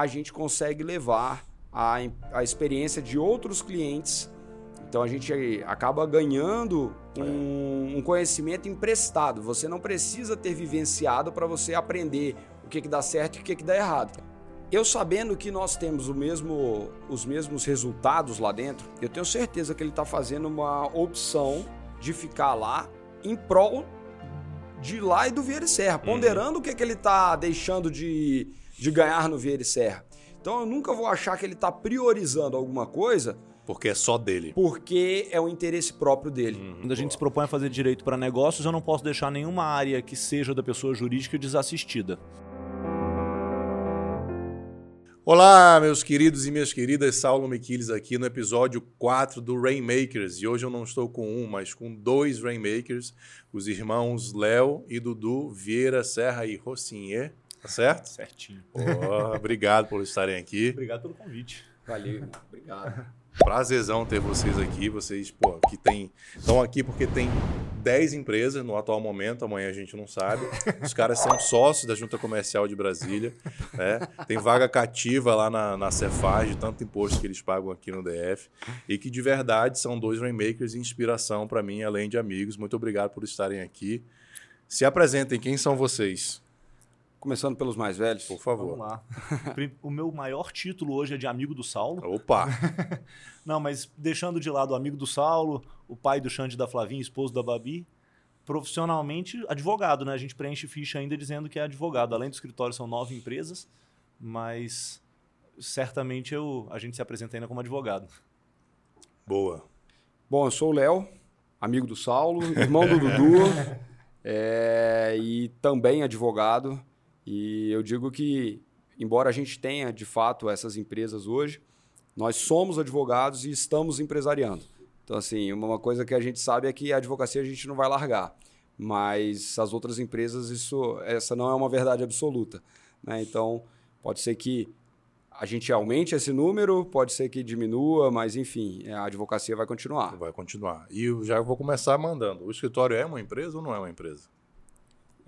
a gente consegue levar a, a experiência de outros clientes. Então a gente acaba ganhando um, um conhecimento emprestado. Você não precisa ter vivenciado para você aprender o que, que dá certo e o que, que dá errado. Eu sabendo que nós temos o mesmo, os mesmos resultados lá dentro, eu tenho certeza que ele está fazendo uma opção de ficar lá em prol de lá e do Vieira e Serra, uhum. ponderando o que, que ele está deixando de, de ganhar no Vieira e Serra. Então eu nunca vou achar que ele está priorizando alguma coisa. Porque é só dele. Porque é o interesse próprio dele. Uhum. Quando a gente se propõe a fazer direito para negócios, eu não posso deixar nenhuma área que seja da pessoa jurídica desassistida. Olá, meus queridos e minhas queridas, Saulo Miquiles aqui no episódio 4 do Rainmakers. E hoje eu não estou com um, mas com dois Rainmakers, os irmãos Léo e Dudu Vieira Serra e Rocinha. Tá certo? Certinho. Oh, obrigado por estarem aqui. Obrigado pelo convite. Valeu, obrigado. Prazerzão ter vocês aqui. Vocês, pô, que tem. Estão aqui porque tem 10 empresas no atual momento, amanhã a gente não sabe. Os caras são sócios da Junta Comercial de Brasília. Né? Tem vaga cativa lá na, na Cefaz, de tanto imposto que eles pagam aqui no DF. E que de verdade são dois Rainmakers e inspiração para mim, além de amigos. Muito obrigado por estarem aqui. Se apresentem, quem são vocês? Começando pelos mais velhos. Por favor. Vamos lá. o meu maior título hoje é de amigo do Saulo. Opa! Não, mas deixando de lado o amigo do Saulo, o pai do Xande da Flavinha, esposo da Babi, profissionalmente, advogado, né? A gente preenche ficha ainda dizendo que é advogado. Além do escritório, são nove empresas, mas certamente eu, a gente se apresenta ainda como advogado. Boa. Bom, eu sou o Léo, amigo do Saulo, irmão do Dudu é, e também advogado. E eu digo que, embora a gente tenha de fato essas empresas hoje, nós somos advogados e estamos empresariando. Então, assim, uma coisa que a gente sabe é que a advocacia a gente não vai largar, mas as outras empresas, isso, essa não é uma verdade absoluta. Né? Então, pode ser que a gente aumente esse número, pode ser que diminua, mas enfim, a advocacia vai continuar. Vai continuar. E eu já vou começar mandando. O escritório é uma empresa ou não é uma empresa?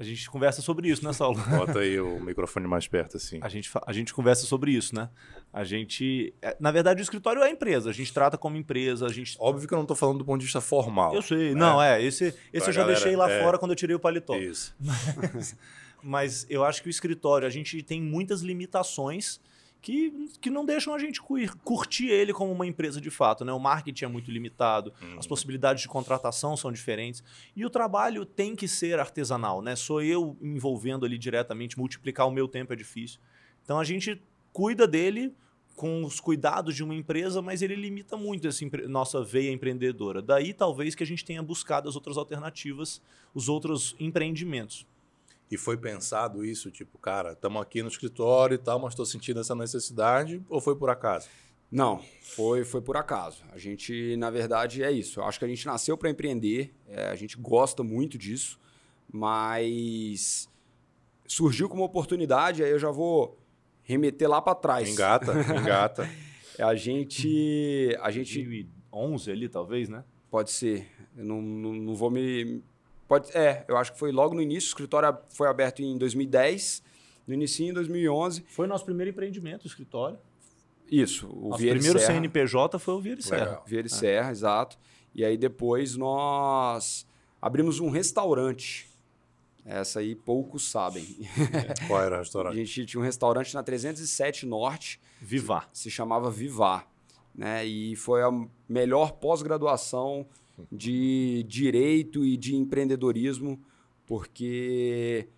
A gente conversa sobre isso, né, Saulo? Bota aí o microfone mais perto, assim. A gente, a gente conversa sobre isso, né? A gente. É, na verdade, o escritório é a empresa. A gente trata como empresa. A gente... Óbvio que eu não estou falando do ponto de vista formal. Eu sei. Né? Não, é. Esse, esse eu já galera, deixei lá é... fora quando eu tirei o paletó. Isso. Mas, mas eu acho que o escritório, a gente tem muitas limitações que, que não deixam a gente curtir ele como uma empresa de fato. Né? O marketing é muito limitado, uhum. as possibilidades de contratação são diferentes. E o trabalho tem que ser artesanal. Né? Sou eu envolvendo ali diretamente, multiplicar o meu tempo é difícil. Então a gente cuida dele com os cuidados de uma empresa, mas ele limita muito essa nossa veia empreendedora. Daí talvez que a gente tenha buscado as outras alternativas, os outros empreendimentos. E foi pensado isso, tipo, cara, estamos aqui no escritório e tal, mas estou sentindo essa necessidade, ou foi por acaso? Não, foi, foi por acaso. A gente, na verdade, é isso. Eu acho que a gente nasceu para empreender, é, a gente gosta muito disso, mas surgiu como oportunidade, aí eu já vou remeter lá para trás. Engata, engata. a gente. A gente 2011 ali, talvez, né? Pode ser. Eu não, não, não vou me, Pode, é, eu acho que foi logo no início. O escritório foi aberto em 2010, no início em 2011. Foi nosso primeiro empreendimento, o escritório. Isso, o nosso Vieira primeiro Serra. CNPJ foi o Vieira Serra. Vieira é. Serra, exato. E aí depois nós abrimos um restaurante. Essa aí poucos sabem. Qual era o restaurante? A gente tinha um restaurante na 307 Norte. Vivar. Se chamava Vivar. Né? E foi a melhor pós-graduação de direito e de empreendedorismo, porque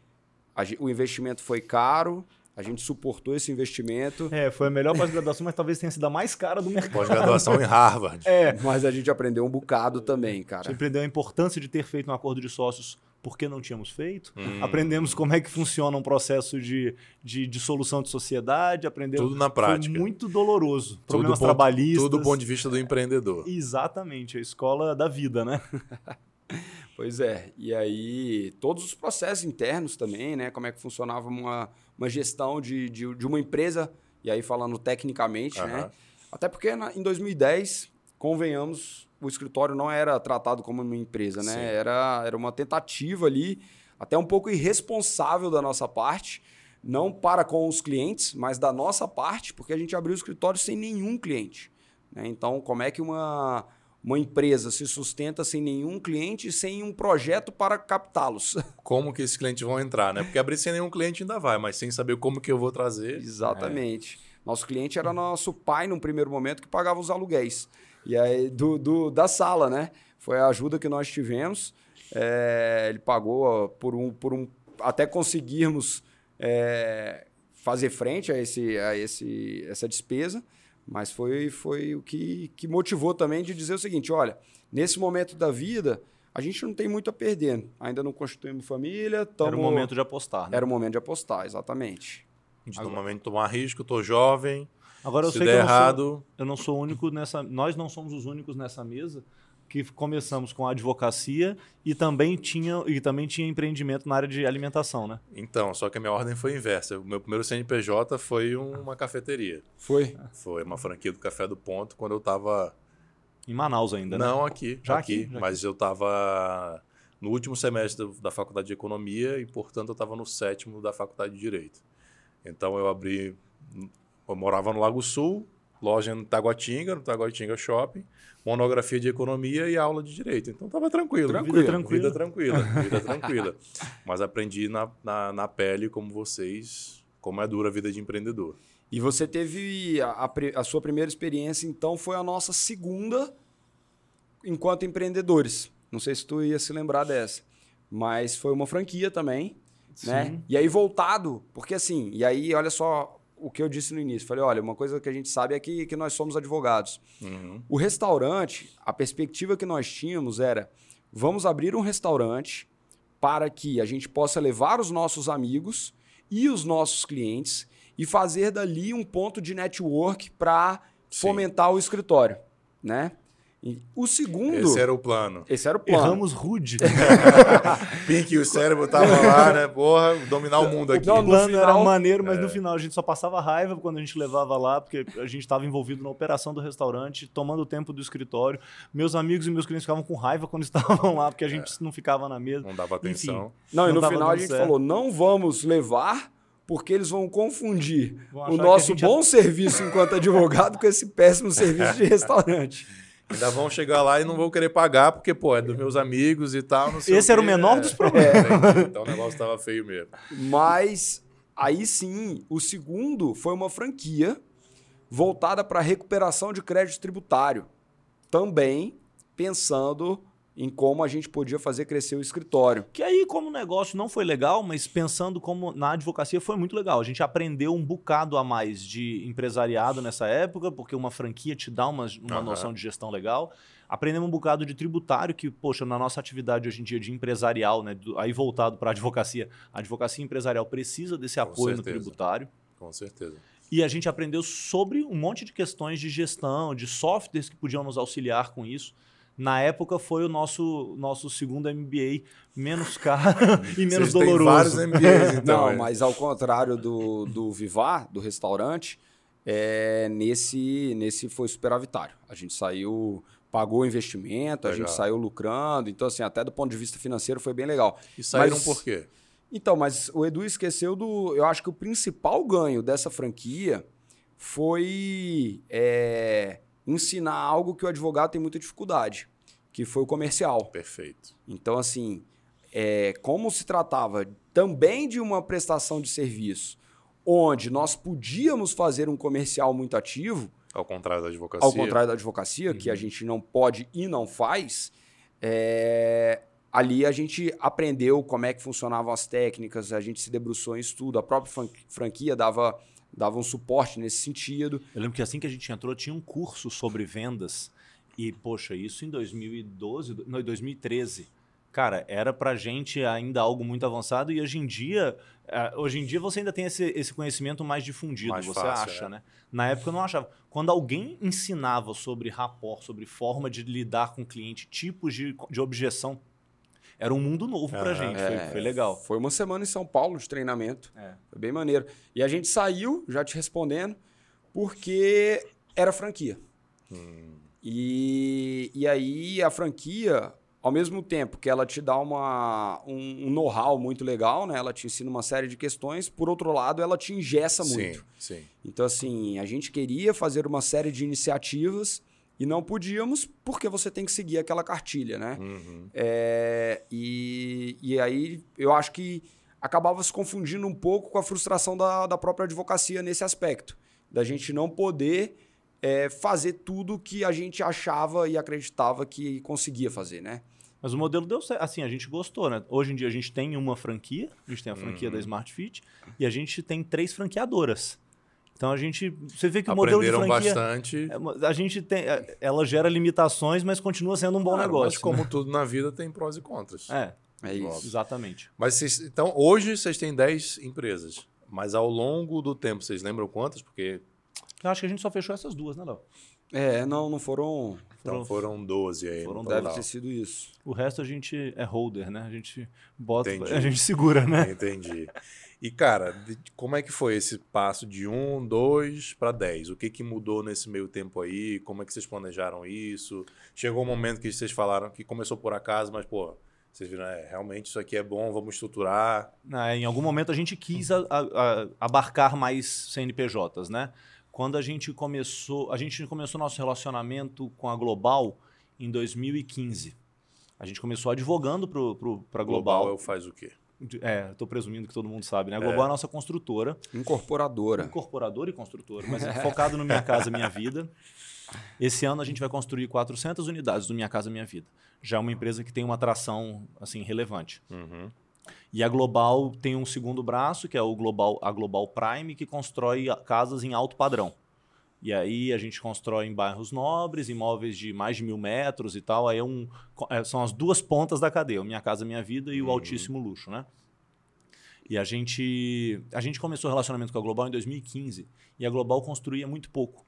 a, o investimento foi caro, a gente suportou esse investimento. É, foi a melhor pós-graduação, mas talvez tenha sido a mais cara do mercado. Pós-graduação em Harvard. É. Mas a gente aprendeu um bocado também, cara. A gente aprendeu a importância de ter feito um acordo de sócios porque não tínhamos feito. Hum. Aprendemos como é que funciona um processo de, de, de solução de sociedade. Aprendemos. Tudo na prática. Foi muito doloroso. Problemas tudo trabalhistas. Tudo do ponto de vista do empreendedor. Exatamente. A escola da vida, né? pois é. E aí, todos os processos internos também, né? Como é que funcionava uma, uma gestão de, de, de uma empresa. E aí, falando tecnicamente, uhum. né? Até porque na, em 2010, convenhamos, o escritório não era tratado como uma empresa, né? Era, era uma tentativa ali, até um pouco irresponsável da nossa parte, não para com os clientes, mas da nossa parte, porque a gente abriu o escritório sem nenhum cliente. Né? Então, como é que uma, uma empresa se sustenta sem nenhum cliente e sem um projeto para captá-los? Como que esses clientes vão entrar, né? Porque abrir sem nenhum cliente ainda vai, mas sem saber como que eu vou trazer. Exatamente. É. Nosso cliente era nosso pai num primeiro momento que pagava os aluguéis. E aí, do, do da sala, né? Foi a ajuda que nós tivemos. É, ele pagou por um, por um. Até conseguirmos é, fazer frente a, esse, a esse, essa despesa. Mas foi, foi o que, que motivou também de dizer o seguinte: olha, nesse momento da vida, a gente não tem muito a perder. Ainda não constituímos família. Tamo... Era o momento de apostar. Né? Era o momento de apostar, exatamente. De Agora... momento de tomar risco, estou jovem. Agora eu se sei der que eu errado. Sou, eu não sou o único nessa. Nós não somos os únicos nessa mesa que começamos com a advocacia e também tinha e também tinha empreendimento na área de alimentação, né? Então, só que a minha ordem foi inversa. O meu primeiro CNPJ foi uma cafeteria. Foi? Foi uma franquia do Café do Ponto quando eu estava em Manaus ainda, né? Não, aqui, já aqui, aqui já mas aqui. eu estava no último semestre da Faculdade de Economia e, portanto, eu estava no sétimo da Faculdade de Direito. Então eu abri, eu morava no Lago Sul, loja no Taguatinga, no Taguatinga Shopping monografia de economia e aula de direito. Então estava tranquilo. Tranquilo. Vida tranquila. Vida tranquila. Vida tranquila. Mas aprendi na, na, na, pele, como vocês, como é dura a vida de empreendedor. E você teve a, a, a sua primeira experiência, então, foi a nossa segunda enquanto empreendedores. Não sei se tu ia se lembrar dessa. Mas foi uma franquia também. Né? E aí voltado, porque assim, e aí olha só o que eu disse no início. Falei, olha, uma coisa que a gente sabe é que, que nós somos advogados. Uhum. O restaurante, a perspectiva que nós tínhamos era, vamos abrir um restaurante para que a gente possa levar os nossos amigos e os nossos clientes e fazer dali um ponto de network para fomentar o escritório, né? O segundo. Esse era o plano. Esse era o plano. Erramos rude. Pink, o cérebro tava lá, né? Porra, dominar o mundo aqui. O plano final, era maneiro, mas é. no final a gente só passava raiva quando a gente levava lá, porque a gente estava envolvido na operação do restaurante, tomando o tempo do escritório. Meus amigos e meus clientes ficavam com raiva quando estavam lá, porque a gente é. não ficava na mesa. Não dava atenção. Enfim, não, e no final a gente certo. falou: não vamos levar porque eles vão confundir vão o nosso bom serviço enquanto advogado com esse péssimo serviço de restaurante. Ainda vão chegar lá e não vão querer pagar, porque, pô, é dos meus amigos e tal. Esse era o menor é, dos problemas. É, então o negócio estava feio mesmo. Mas aí sim, o segundo foi uma franquia voltada para recuperação de crédito tributário. Também pensando em como a gente podia fazer crescer o escritório. Que aí, como o negócio não foi legal, mas pensando como na advocacia foi muito legal. A gente aprendeu um bocado a mais de empresariado nessa época, porque uma franquia te dá uma, uma uhum. noção de gestão legal. Aprendemos um bocado de tributário, que, poxa, na nossa atividade hoje em dia de empresarial, né, aí voltado para a advocacia, a advocacia empresarial precisa desse apoio no tributário. Com certeza. E a gente aprendeu sobre um monte de questões de gestão, de softwares que podiam nos auxiliar com isso na época foi o nosso, nosso segundo MBA menos caro e menos Vocês doloroso. vários MBAs, então. Não, é. mas ao contrário do, do Vivar, do restaurante, é, nesse, nesse foi superavitário. A gente saiu, pagou o investimento, legal. a gente saiu lucrando. Então, assim, até do ponto de vista financeiro foi bem legal. E saíram mas, por quê? Então, mas o Edu esqueceu do. Eu acho que o principal ganho dessa franquia foi. É, ensinar algo que o advogado tem muita dificuldade, que foi o comercial. Perfeito. Então, assim, é, como se tratava também de uma prestação de serviço, onde nós podíamos fazer um comercial muito ativo. Ao contrário da advocacia. Ao contrário da advocacia, uhum. que a uhum. gente não pode e não faz. É, ali a gente aprendeu como é que funcionavam as técnicas, a gente se debruçou em estudo, a própria franquia dava dava um suporte nesse sentido. Eu lembro que assim que a gente entrou, tinha um curso sobre vendas. E, poxa, isso em 2012, não, em 2013. Cara, era pra gente ainda algo muito avançado e hoje em dia, uh, hoje em dia você ainda tem esse, esse conhecimento mais difundido, mais você fácil, acha, é. né? Na época eu não achava. Quando alguém ensinava sobre rapport, sobre forma de lidar com o cliente, tipos de, de objeção era um mundo novo pra gente. É, foi, foi, legal. Foi uma semana em São Paulo de treinamento. É. Foi bem maneiro. E a gente saiu, já te respondendo, porque era franquia. Hum. E, e aí a franquia, ao mesmo tempo que ela te dá uma, um, um know-how muito legal, né? Ela te ensina uma série de questões. Por outro lado, ela te engessa muito. Sim, sim. Então, assim, a gente queria fazer uma série de iniciativas e não podíamos porque você tem que seguir aquela cartilha, né? Uhum. É, e, e aí eu acho que acabava se confundindo um pouco com a frustração da, da própria advocacia nesse aspecto, da gente não poder é, fazer tudo que a gente achava e acreditava que conseguia fazer, né? Mas o modelo deu certo. Assim, a gente gostou, né? Hoje em dia a gente tem uma franquia, a gente tem a franquia Uhum. da Smart Fit, e a gente tem três franqueadoras. Então a gente. Você vê que o modelo de franquia. bastante. é, A gente tem. é, Ela gera limitações, mas continua sendo um bom Claro, negócio. Mas como tudo na vida tem prós e contras. né? É, É isso. exatamente. Mas vocês, então, hoje vocês têm 10 empresas. Mas ao longo do tempo, vocês lembram quantas? Porque Eu acho que a gente só fechou essas duas, né, Léo? É, não, não foram. então, foram 12 aí. foram Deve ter sido isso. O resto a gente é holder, né? A gente bota, Entendi. a gente segura, né? Entendi. E, cara, como é que foi esse passo de 1, 2 para 10? O que, que mudou nesse meio tempo aí? Como é que vocês planejaram isso? Chegou um momento que vocês falaram que começou por acaso, mas, pô, vocês viram, é, realmente isso aqui é bom, vamos estruturar. Em algum momento a gente quis a- a- a- abarcar mais CNPJs, né? Quando a gente começou, a gente começou nosso relacionamento com a Global em 2015. A gente começou advogando para a Global. é o faz o quê? É, estou presumindo que todo mundo sabe, né? A Global é, a nossa construtora, Incorporadora. incorporadora e construtora, mas focado no Minha Casa Minha Vida. Esse ano a gente vai construir 400 unidades do Minha Casa Minha Vida. Já é uma empresa que tem uma atração assim relevante. Uhum. E a Global tem um segundo braço, que é o Global, a Global Prime, que constrói casas em alto padrão. E aí a gente constrói em bairros nobres, imóveis de mais de mil metros e tal. Aí é um, é, são as duas pontas da cadeia, o Minha Casa Minha Vida e o altíssimo luxo, né? E a gente, a gente começou o relacionamento com a Global em 2015 e a Global construía muito pouco.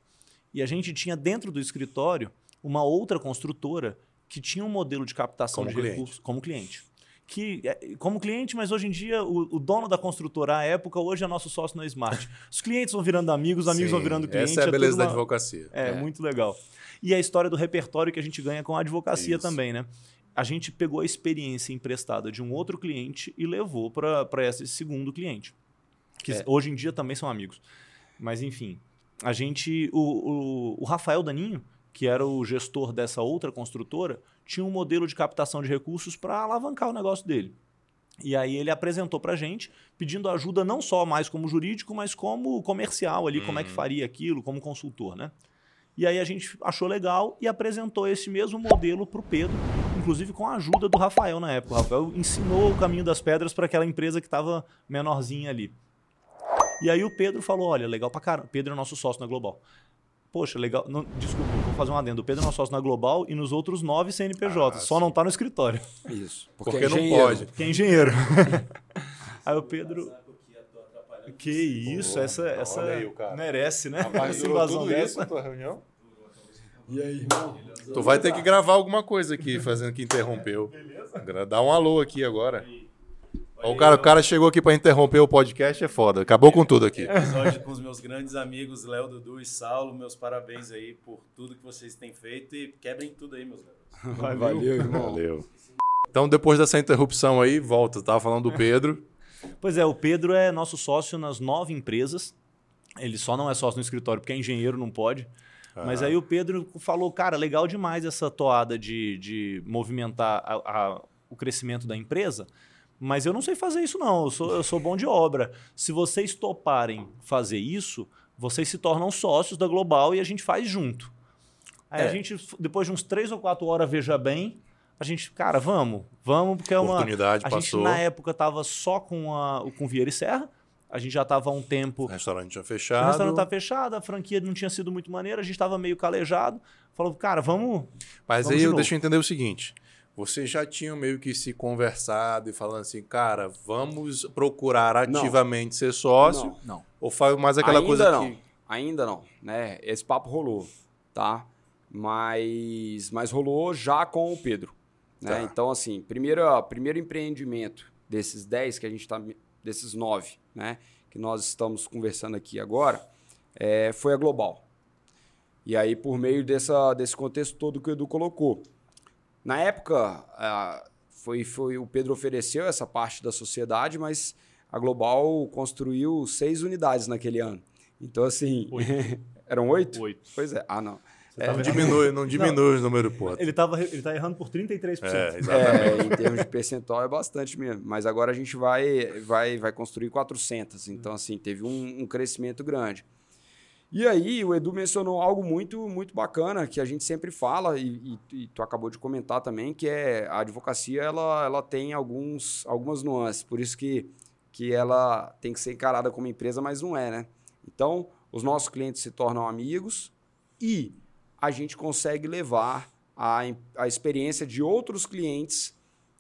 E a gente tinha dentro do escritório uma outra construtora que tinha um modelo de captação Como de cliente. recursos como cliente. Que, é, como cliente, mas hoje em dia o, o dono da construtora à época hoje é nosso sócio na Smart. Os clientes vão virando amigos, os amigos vão Sim, virando clientes. Essa é a beleza tudo da uma- advocacia. é, É. muito legal. E a história do repertório que a gente ganha com a advocacia Isso. também, né? A gente pegou a experiência emprestada de um outro cliente e levou para esse segundo cliente. Que É. hoje em dia também são amigos. Mas, enfim, a gente. O, o, o Rafael Daninho, que era o gestor dessa outra construtora, tinha um modelo de captação de recursos para alavancar o negócio dele. E aí ele apresentou para a gente, pedindo ajuda não só mais como jurídico, mas como comercial ali, como é que faria aquilo, como consultor, né? E aí a gente achou legal e apresentou esse mesmo modelo para o Pedro, inclusive com a ajuda do Rafael na época. O Rafael ensinou o caminho das pedras para aquela empresa que estava menorzinha ali. E aí o Pedro falou: olha, legal pra caramba. Pedro é nosso sócio na Global. Poxa, legal. Não, desculpa, vou fazer um adendo. O Pedro é nosso sócio na Global e nos outros nove CNPJs. Ah, só sim. não tá no escritório, Isso. Porque, é não pode. que é engenheiro. aí o Pedro. Que isso, Pô, essa, essa olha aí merece, né? Rapaz, Essa invasão tudo dessa. isso na tua reunião? E aí, irmão? Tu vai ter que gravar alguma coisa aqui, fazendo que interrompeu. Gra- Dá um alô aqui agora. O, cara, o cara chegou aqui pra interromper o podcast, é foda. Acabou com tudo aqui. episódio com os meus grandes amigos Léo, Dudu e Saulo. Meus parabéns aí por tudo que vocês têm feito e quebrem tudo aí, meus garotos. Valeu, irmão. Valeu. Então, depois dessa interrupção aí, volta. Tava falando do Pedro. Pois é, o Pedro é nosso sócio nas nove empresas. Ele só não é sócio no escritório porque é engenheiro, não pode. Mas aí o Pedro falou, cara, legal demais essa toada de, de movimentar a- a- o crescimento da empresa, mas eu não sei fazer isso não, eu sou, eu sou bom de obra. Se vocês toparem fazer isso, vocês se tornam sócios da Global e a gente faz junto. Aí É. a gente, depois de uns três ou quatro horas, veja bem, a gente, cara, vamos, vamos, porque é uma... Oportunidade A gente, passou. na época, estava só com, a, com Vieira e Serra. A gente já estava há um tempo. O restaurante tinha O fechado. restaurante estava fechado, a franquia não tinha sido muito maneira, a gente estava meio calejado. Falou, cara, vamos. Mas Vamos aí eu novo. deixa eu entender o seguinte. Vocês já tinham meio que se conversado e falando assim, cara, vamos procurar Não. ativamente ser sócio? Não. Não. Ou faz mais aquela Ainda coisa não. que. Ainda não, né? Esse papo rolou, tá? Mas, mas rolou já com o Pedro. Né? Tá. Então, assim, primeiro, primeiro empreendimento desses 10 que a gente tá. desses 9, né? Que nós estamos conversando aqui agora, é, foi a Global. E aí, por meio dessa, desse contexto todo que o Edu colocou. Na época, ah, foi, foi o Pedro ofereceu essa parte da sociedade, mas a Global construiu seis unidades naquele ano. Então, assim. eram oito? Oito. Pois é. Ah, não. É, Não diminui, não diminui o número de pontos. Ele, tava, ele tá errando por 33%. É, exatamente. É, em termos de percentual é bastante mesmo. Mas agora a gente vai, vai, vai construir 400. Então, assim, teve um, um crescimento grande. E aí, o Edu mencionou algo muito, muito bacana que a gente sempre fala, e, e, e tu acabou de comentar também, que é a advocacia ela, ela tem alguns, algumas nuances. Por isso que, que ela tem que ser encarada como empresa, mas não é, né? Então, os nossos clientes se tornam amigos e a gente consegue levar a, a experiência de outros clientes.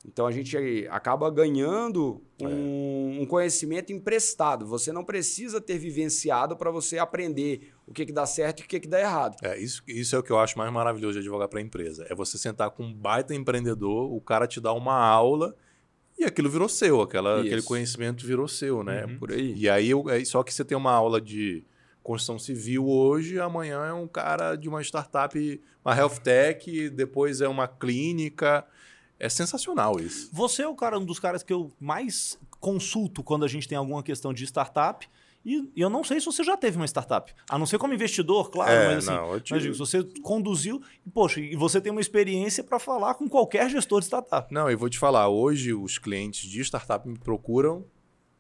Então a gente acaba ganhando um, um conhecimento emprestado. Você não precisa ter vivenciado para você aprender o que, que dá certo e o que, que dá errado. É, isso, isso é o que eu acho mais maravilhoso de advogar para a empresa. É você sentar com um baita empreendedor, o cara te dá uma aula e aquilo virou seu, aquela, aquele conhecimento virou seu, né? Por aí. E aí, é só que você tem uma aula de construção civil hoje, amanhã é um cara de uma startup, uma health tech, depois é uma clínica. É sensacional isso. Você é o cara, um dos caras que eu mais consulto quando a gente tem alguma questão de startup. E eu não sei se você já teve uma startup. A não ser como investidor, claro, É, mas assim. não, eu mas digo, se você conduziu, e, poxa, e você tem uma experiência para falar com qualquer gestor de startup. Não, eu vou te falar, hoje os clientes de startup me procuram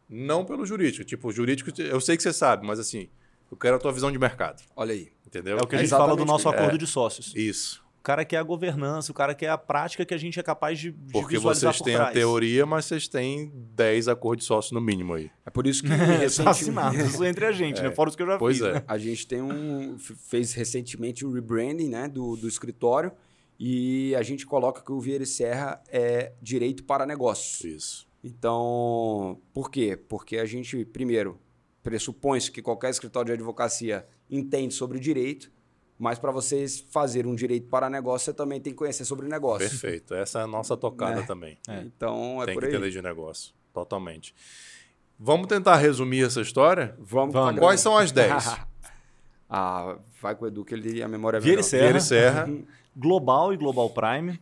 não pelo jurídico. Tipo, o jurídico, eu sei que você sabe, mas assim, eu quero a tua visão de mercado. Olha aí. Entendeu? É o que a É gente fala do nosso acordo É. de sócios. Isso. O cara quer a governança, o cara quer a prática que a gente é capaz de, de Porque vocês por têm a trás. teoria, mas vocês têm 10 acordos de sócio no mínimo aí. É por isso que assinados isso entre a gente, né? Fora os que eu já Pois fiz. é. né? a gente tem um fez recentemente o rebranding né, do, do escritório e a gente coloca que o Vieira e Serra é direito para negócios. Isso. Então, por quê? Porque a gente, primeiro, pressupõe-se que qualquer escritório de advocacia entende sobre direito, mas para vocês fazer um direito para negócio, você também tem que conhecer sobre negócio. Perfeito. Essa é a nossa tocada É. também. Então, é Tem por que aí. ter lei de negócio. Totalmente. Vamos tentar resumir essa história? Vamos, Vamos. Quais são as 10? ah, vai com o Edu que ele a memória é Vieira melhor. Serra. Vieira e Serra. Global e Global Prime.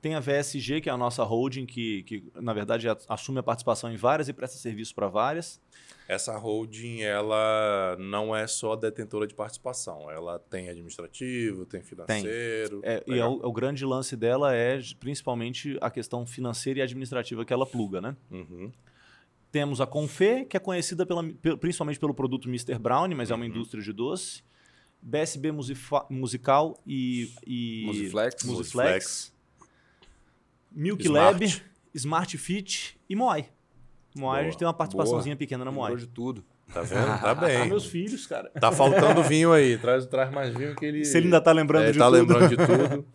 Tem a VSG, que é a nossa holding, que, que na verdade assume a participação em várias e presta serviço para várias. Essa holding, ela não é só detentora de participação. Ela tem administrativo, tem financeiro. É, e é o, o grande lance dela é principalmente a questão financeira e administrativa que ela pluga, né? Uhum. Temos a Confê, que é conhecida pela- pe- principalmente pelo produto Mr. Brown, mas é uma Uhum. indústria de doce. BSB Musical e, e Musiflex. Musiflex. Milk Smart. Lab, Smart Fit e Moai. Moai a gente Boa, tem uma participaçãozinha pequena na Moai. Lembrou de tudo. Tá vendo? Tá Ah, bem. meus filhos, cara. Tá faltando vinho aí. Traz, traz mais vinho que ele. Se ele ainda tá lembrando é, de tá tudo. lembrando de tudo.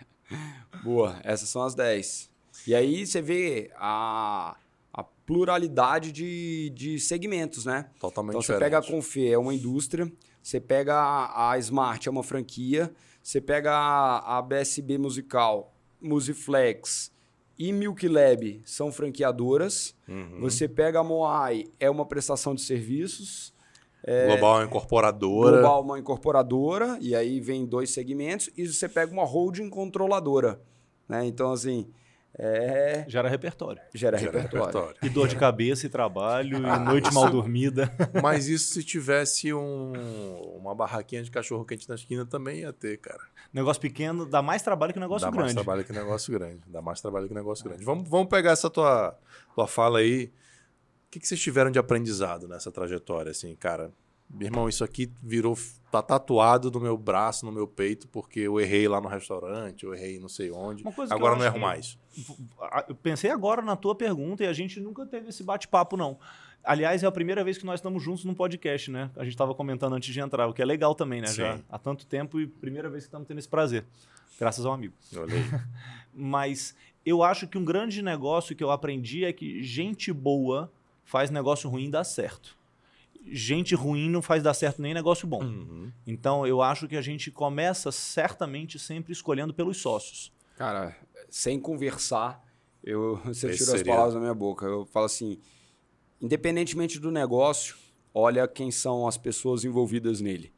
Boa, essas são as 10. E aí você vê a, a pluralidade de, de segmentos, né? Totalmente Então você diferente. pega a Confê, é uma indústria, você pega a, a Smart, é uma franquia, você pega a, a BSB Musical, Musiflex e Milk Lab são franqueadoras. Uhum. Você pega a Moai, é uma prestação de serviços. Global é uma incorporadora. Global, uma incorporadora, e aí vem dois segmentos, e você pega uma holding controladora. Né? Então, assim, é... Gera repertório. gera, Gera repertório. repertório. E dor de cabeça e trabalho, e noite mal dormida. Mas isso se tivesse um- uma barraquinha de cachorro quente na esquina também ia ter, cara. Negócio pequeno dá mais trabalho que negócio Dá mais grande. trabalho que negócio grande. Dá mais trabalho que negócio grande. Vamos, vamos pegar essa tua, tua fala aí. O que, que vocês tiveram de aprendizado nessa trajetória, assim, cara? Meu irmão, isso aqui virou. tá tatuado no meu braço, no meu peito, porque eu errei lá no restaurante, eu errei não sei onde. Uma coisa que Agora eu não erro que- mais. Eu pensei agora na tua pergunta e a gente nunca teve esse bate-papo, não. Aliás, é a primeira vez que nós estamos juntos num podcast, né? A gente estava comentando antes de entrar, o que é legal também, né? Já há tanto tempo e primeira vez que estamos tendo esse prazer. Graças ao amigo. Olha aí. Mas eu acho que um grande negócio que eu aprendi é que gente boa faz negócio ruim dar certo. Gente ruim não faz dar certo nem negócio bom. Uhum. Então eu acho que a gente começa certamente sempre escolhendo pelos sócios. Cara, sem conversar, eu, você Esse tirou as seria- palavras da minha boca. Eu falo assim, independentemente do negócio, olha quem são as pessoas envolvidas nele.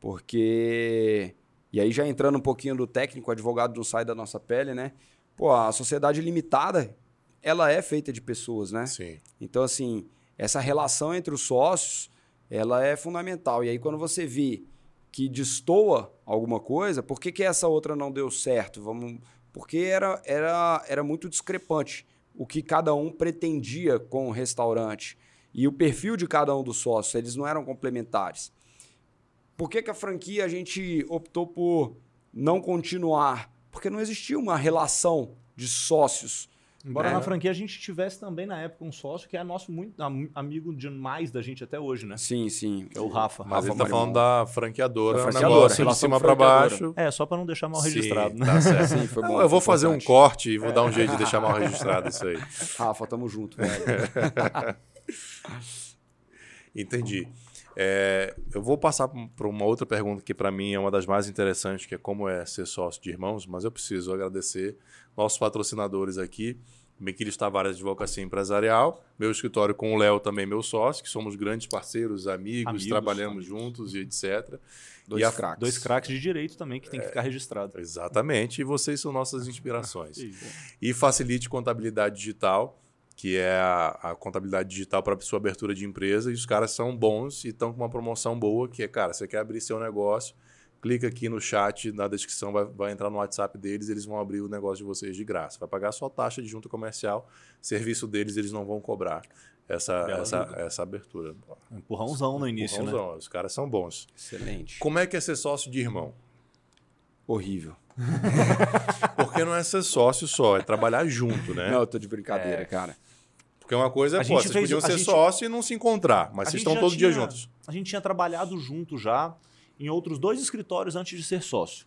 Porque E aí, já entrando um pouquinho do técnico, o advogado não sai da nossa pele, né? Pô, a sociedade limitada, ela é feita de pessoas, né? Sim. Então, assim, essa relação entre os sócios, ela é fundamental. E aí, quando você vê que destoa alguma coisa, por que, que essa outra não deu certo? Vamos, porque era, era, era muito discrepante o que cada um pretendia com o restaurante. E o perfil de cada um dos sócios, eles não eram complementares. Por que, que a franquia a gente optou por não continuar? Porque não existia uma relação de sócios. Embora É. na franquia a gente tivesse também na época um sócio que é nosso muito am- amigo demais da gente até hoje, né? Sim, sim. É o Rafa. Mas Rafa ele tá falando da franqueadora, Da um franqueadora, negócio de cima para baixo. É, só para não deixar mal Sim, registrado, né? tá certo. Sim, foi Não, bom. eu vou foi fazer um importante. corte e vou dar um jeito de deixar mal registrado isso aí. Rafa, tamo junto, velho. Entendi. É, eu vou passar para uma outra pergunta que para mim é uma das mais interessantes, que é como é ser sócio de irmãos, mas eu preciso agradecer nossos patrocinadores aqui, Mequiles Tavares Advocacia Empresarial, meu escritório com o Léo também meu sócio, que somos grandes parceiros, amigos, Amigos, trabalhamos amigos. juntos e etc. Dois E a- craques. Dois craques de direito também que tem que ficar registrado. Exatamente, e vocês são nossas inspirações. E Facilite Contabilidade Digital, que é a, a contabilidade digital para sua abertura de empresa. E os caras são bons e estão com uma promoção boa, que é, cara, você quer abrir seu negócio, clica aqui no chat, na descrição, vai, vai entrar no WhatsApp deles, eles vão abrir o negócio de vocês de graça. Vai pagar só taxa de junta comercial, serviço deles eles não vão cobrar essa, Bela essa, essa abertura. Um empurrãozão no início, né? Empurrãozão, Os caras são bons. Excelente. Como é que é ser sócio de irmão? Horrível. Porque não é ser sócio só, é trabalhar junto, né? Não, eu tô de brincadeira, cara. Porque uma coisa é, pô, vocês fez- podiam ser gente- sócio e não se encontrar, mas vocês estão todo dia tinha- juntos. A gente tinha trabalhado junto já em outros dois escritórios antes de ser sócio.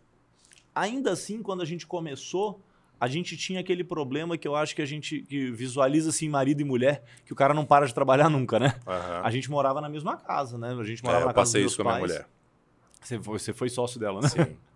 Ainda assim, quando a gente começou, a gente tinha aquele problema que eu acho que a gente que visualiza assim marido e mulher, que o cara não para de trabalhar nunca, né? Aham. A gente morava na mesma casa, né? A gente É, morava eu na casa passei dos isso meus com a minha pais. mulher. Você foi, você foi sócio dela, né? Sim.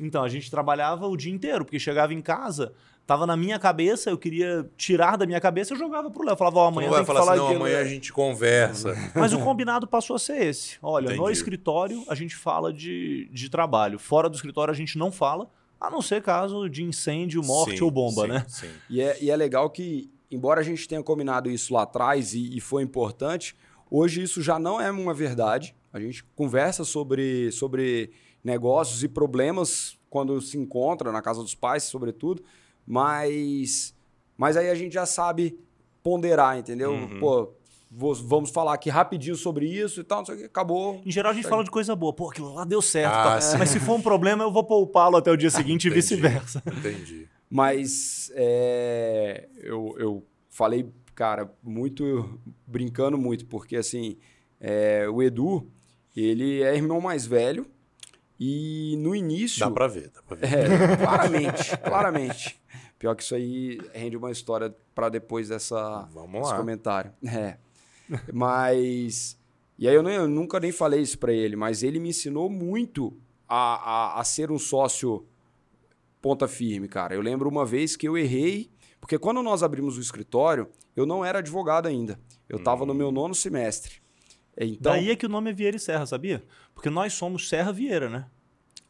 Então, a gente trabalhava o dia inteiro, porque chegava em casa, tava na minha cabeça, eu queria tirar da minha cabeça, eu jogava pro Léo. Falava, ó, Tu amanhã tem que falar falar assim, não, amanhã a gente conversa. Mas o combinado passou a ser esse. Olha, no Entendi. escritório a gente fala de, de trabalho. Fora do escritório a gente não fala, a não ser caso de incêndio, morte Sim, ou bomba, sim, né? Sim. E é, e é legal que, embora a gente tenha combinado isso lá atrás e, e foi importante, hoje isso já não é uma verdade. A gente conversa sobre, sobre negócios e problemas quando se encontra na casa dos pais, sobretudo, mas, mas aí a gente já sabe ponderar, entendeu? Uhum. Pô, vou- vamos falar aqui rapidinho sobre isso e tal, não sei o que, acabou. Em geral a gente fala de coisa boa. Pô, aquilo lá deu certo. Ah, tal. sim. Mas se for um problema, eu vou poupá-lo até o dia seguinte e vice-versa. Entendi. Mas é, eu, eu falei, cara, muito brincando muito, porque assim, é, o Edu, ele é irmão mais velho e no início. Dá pra ver, dá pra ver. É, claramente, claramente. Pior que isso aí rende uma história para depois dessa, Vamos desse lá. comentário. É. Mas. E aí eu, nem- eu nunca nem falei isso para ele, mas ele me ensinou muito a, a, a ser um sócio ponta firme, cara. Eu lembro uma vez que eu errei, porque quando nós abrimos o escritório, eu não era advogado ainda. Eu estava no meu nono semestre. Então, Daí é que o nome é Vieira e Serra, sabia? Porque nós somos Serra Vieira, né?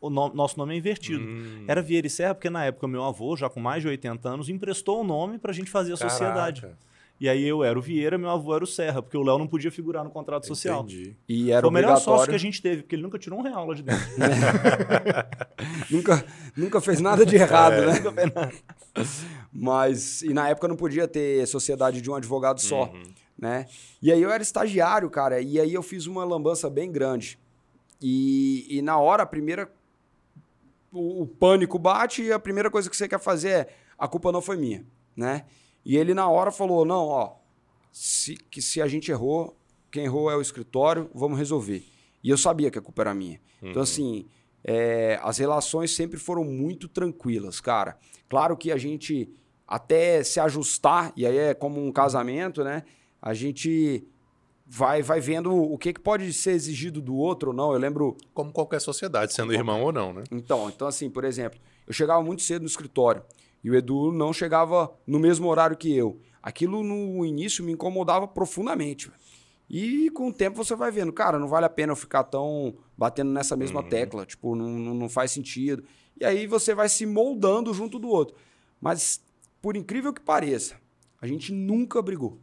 O no- nosso nome é invertido. Hum, Era Vieira e Serra porque na época meu avô, já com mais de 80 anos, emprestou o nome pra gente fazer a sociedade. caraca, E aí eu era o Vieira, meu avô era o Serra, porque o Léo não podia figurar no contrato social. Entendi. e era Foi o melhor sócio que a gente teve, porque ele nunca tirou um real lá de dentro. nunca, nunca fez nada de errado, É. né? Mas, e na época não podia ter sociedade de um advogado só, Uhum. né? E aí eu era estagiário, cara, e aí eu fiz uma lambança bem grande. E, e na hora, a primeira. O, o pânico bate e a primeira coisa que você quer fazer é: a culpa não foi minha, né? E ele na hora falou: não, ó, se, que se a gente errou, quem errou é o escritório, vamos resolver. E eu sabia que a culpa era minha. Então, assim, é, as relações sempre foram muito tranquilas, cara. Claro que a gente, até se ajustar, e aí é como um casamento, né? A gente vai, vai vendo o que, que pode ser exigido do outro ou não. Eu lembro Como qualquer sociedade, sendo irmão ou não, né? então, então assim, por exemplo, eu chegava muito cedo no escritório e o Edu não chegava no mesmo horário que eu. Aquilo no início me incomodava profundamente. E com o tempo você vai vendo, cara, não vale a pena eu ficar tão batendo nessa mesma Uhum. tecla, tipo, não, não faz sentido. E aí você vai se moldando junto do outro. Mas, por incrível que pareça, a gente nunca brigou.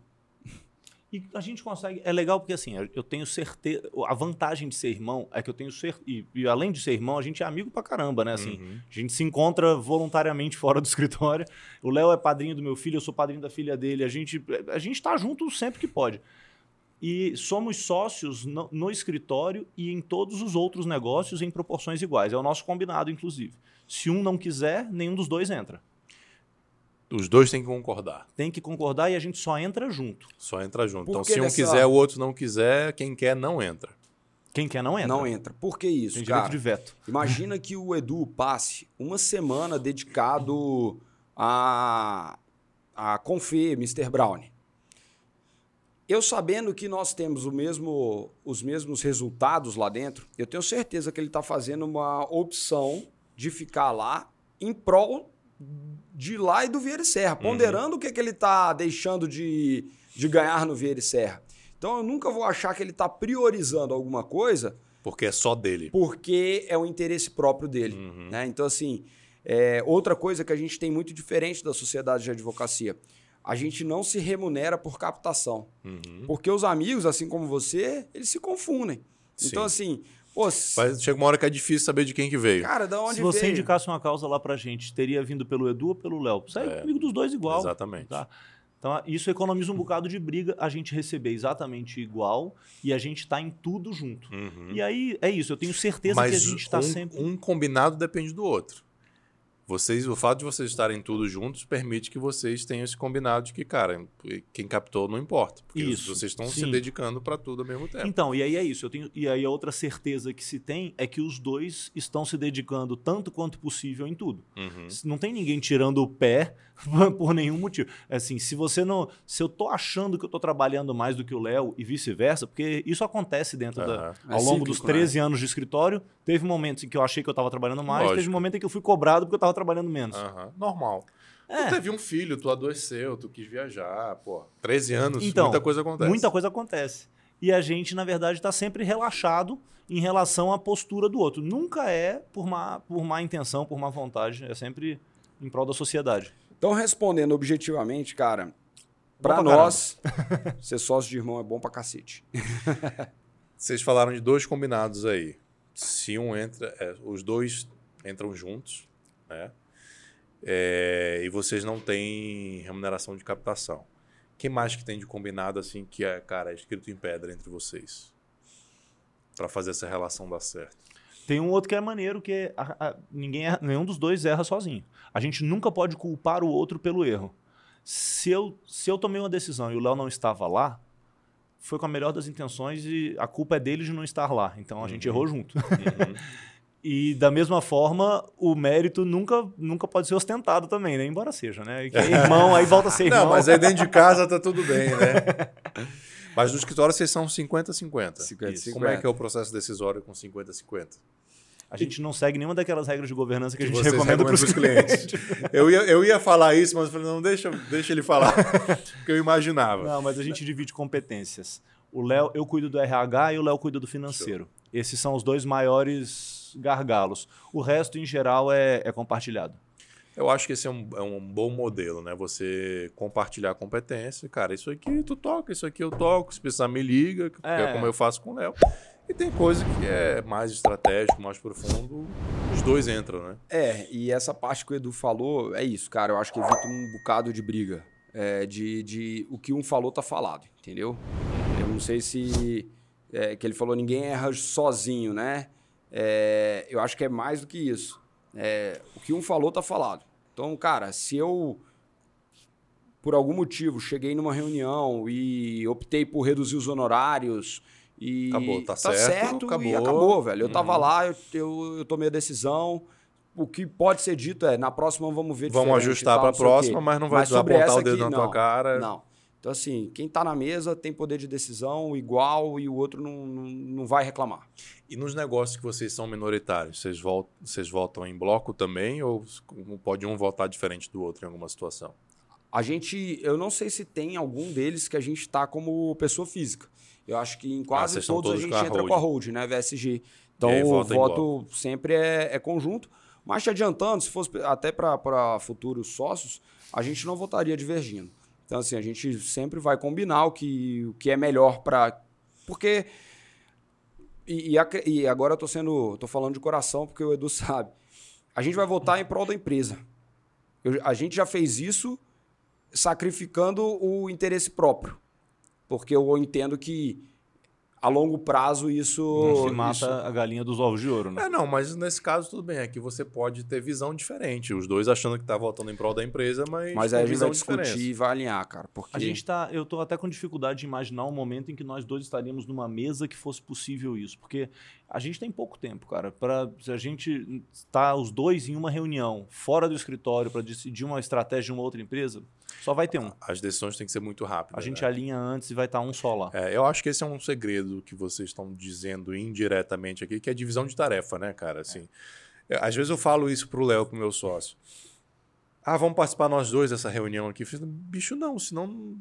E a gente consegue. É legal porque, assim, eu tenho certeza. A vantagem de ser irmão é que eu tenho certeza. E, e além de ser irmão, a gente é amigo pra caramba, né? Assim, Uhum. A gente se encontra voluntariamente fora do escritório. O Léo é padrinho do meu filho, eu sou padrinho da filha dele. A gente, a gente tá junto sempre que pode. E somos sócios no, no escritório e em todos os outros negócios em proporções iguais. É o nosso combinado, inclusive. Se um não quiser, nenhum dos dois entra. Os dois têm que concordar. Tem que concordar e a gente só entra junto. Só entra junto. Por Então, se um dessa- quiser, o outro não quiser, quem quer não entra. Quem quer não entra. Não entra. Por que isso, Tem direito cara? de veto. Imagina que o Edu passe uma semana dedicado a, a Confê, Mr. Brown. Eu sabendo que nós temos o mesmo, os mesmos resultados lá dentro, eu tenho certeza que ele está fazendo uma opção de ficar lá em prol de lá e do Vieira e Serra, ponderando o que, que ele está deixando de, de ganhar no Vieira e Serra. Então eu nunca vou achar que ele está priorizando alguma coisa Porque é só dele. porque é o interesse próprio dele. Uhum. né? Então, assim, é, outra coisa que a gente tem muito diferente da sociedade de advocacia, a gente não se remunera por captação. Uhum. Porque os amigos, assim como você, eles se confundem. Então, assim, pô, s- Mas chega uma hora que é difícil saber de quem que veio. cara, da onde Se você veio? indicasse uma causa lá pra gente, teria vindo pelo Edu ou pelo Léo? Sai É. comigo dos dois igual. Exatamente. Tá? Então, isso economiza um bocado de briga, a gente receber exatamente igual e a gente tá em tudo junto. Uhum. E aí, é isso, eu tenho certeza Mas que a gente tá um, sempre... um combinado depende do outro. Vocês, o fato de vocês estarem tudo juntos permite que vocês tenham esse combinado de que, cara, quem captou não importa. Porque Isso, vocês estão se dedicando para tudo ao mesmo tempo. Então, e aí é isso. Eu tenho, e aí a outra certeza que se tem é que os dois estão se dedicando tanto quanto possível em tudo. Uhum. Não tem ninguém tirando o pé por nenhum motivo. Assim, se você não. Se eu tô achando que eu tô trabalhando mais do que o Léo e vice-versa, porque isso acontece dentro da. Aham. É Ao longo dos cíclico, né? 13 anos de escritório, teve momentos em que eu achei que eu tava trabalhando mais, Lógico. teve momento em que eu fui cobrado porque eu tava trabalhando menos. Aham. Normal. É. Tu teve um filho, tu adoeceu, tu quis viajar, pô. 13 anos, Então, muita coisa acontece. Muita coisa acontece. E a gente, na verdade, está sempre relaxado em relação à postura do outro. Nunca é por má, por má intenção, por má vontade. É sempre em prol da sociedade. Então, respondendo objetivamente, cara, pra nós, ser sócio de irmão é bom pra cacete. Vocês falaram de dois combinados aí. Se um entra, é, os dois entram juntos, né? É, e vocês não têm remuneração de captação. Quem mais que tem de combinado assim que é, cara, é escrito em pedra entre vocês? Pra fazer essa relação dar certo. Tem um outro que é maneiro, que é a- a- ninguém erra- nenhum dos dois erra sozinho. A gente nunca pode culpar o outro pelo erro. Se eu, se eu tomei uma decisão e o Léo não estava lá, foi com a melhor das intenções e a culpa é dele de não estar lá. Então a gente errou junto. Uhum. E da mesma forma, o mérito nunca, nunca pode ser ostentado também, né? Embora seja, né? Que é irmão, aí volta a ser irmão. Não, mas aí dentro de casa tá tudo bem, né? Mas no escritório vocês são 50-50. 50, Isso. Como é que é o processo decisório com 50-50? A gente não segue nenhuma daquelas regras de governança que a gente recomenda para os pros clientes. Eu ia, eu ia falar isso, mas eu falei, não, deixa, deixa ele falar. Porque eu imaginava. Não, mas a gente divide competências. O Léo, eu cuido do RH e o Léo cuida do financeiro. Esses são os dois maiores gargalos. O resto, em geral, é, é compartilhado. Eu acho que esse é um, é um bom modelo, né? Você compartilhar a competência. Cara, isso aqui tu toca, isso aqui eu toco. Se precisar, me liga, que é, É. como eu faço com o Léo. E tem coisa que é mais estratégico, mais profundo. Os dois entram, né? É, e essa parte que o Edu falou, é isso, cara. Eu acho que evita um bocado de briga. É, de, de o que um falou tá falado, entendeu? Eu não sei se. É, que ele falou, ninguém erra sozinho, né? É, eu acho que é mais do que isso. É, o que um falou tá falado. Então, cara, se eu, por algum motivo, cheguei numa reunião e optei por reduzir os honorários e. Acabou, tá certo, e acabou. acabou, velho. Eu tava Uhum. lá, eu, eu, eu tomei a decisão. O que pode ser dito é, na próxima vamos ver Vamos ajustar para a próxima, mas não vai Mas apontar o dedo aqui, na tua não. cara. Não. Então, assim, quem tá na mesa tem poder de decisão igual e o outro não, não, não vai reclamar. E nos negócios que vocês são minoritários, vocês voltam, vocês votam em bloco também ou pode um votar diferente do outro em alguma situação? A gente, eu não sei se tem algum deles que a gente está como pessoa física. Eu acho que em quase estão todos, todos a com gente a entra com a hold, né? VSG. Então aí o voto sempre é, é conjunto. Mas te adiantando, se fosse até para futuros sócios, a gente não votaria divergindo. Então, assim, a gente sempre vai combinar o que, o que é melhor para. Porque. E, e agora eu tô sendo. tô falando de coração, porque o Edu sabe. A gente vai votar em prol da empresa. Eu- a gente já fez isso sacrificando o interesse próprio. Porque eu entendo que a longo prazo isso. Não se mata isso- a galinha dos ovos de ouro, né? É, não, mas nesse caso tudo bem. É que você pode ter visão diferente. Os dois achando que tá votando em prol da empresa, mas, Mas com aí a gente visão vai discutir e vai alinhar, cara. Porque A gente tá. Eu tô até com dificuldade de imaginar um momento em que nós dois estaríamos numa mesa que fosse possível isso. Porque a gente tem pouco tempo, cara. Pra, se a gente tá os dois em uma reunião, fora do escritório, para decidir uma estratégia de uma outra empresa, só vai ter um. As decisões têm que ser muito rápidas. A gente né? alinha antes e vai estar um só lá. É, eu acho que esse é um segredo que vocês estão dizendo indiretamente aqui, que é divisão de tarefa, né, cara? Assim, eu- às vezes eu falo isso pro Léo, pro meu sócio. Ah, vamos participar nós dois dessa reunião aqui. Bicho, não, senão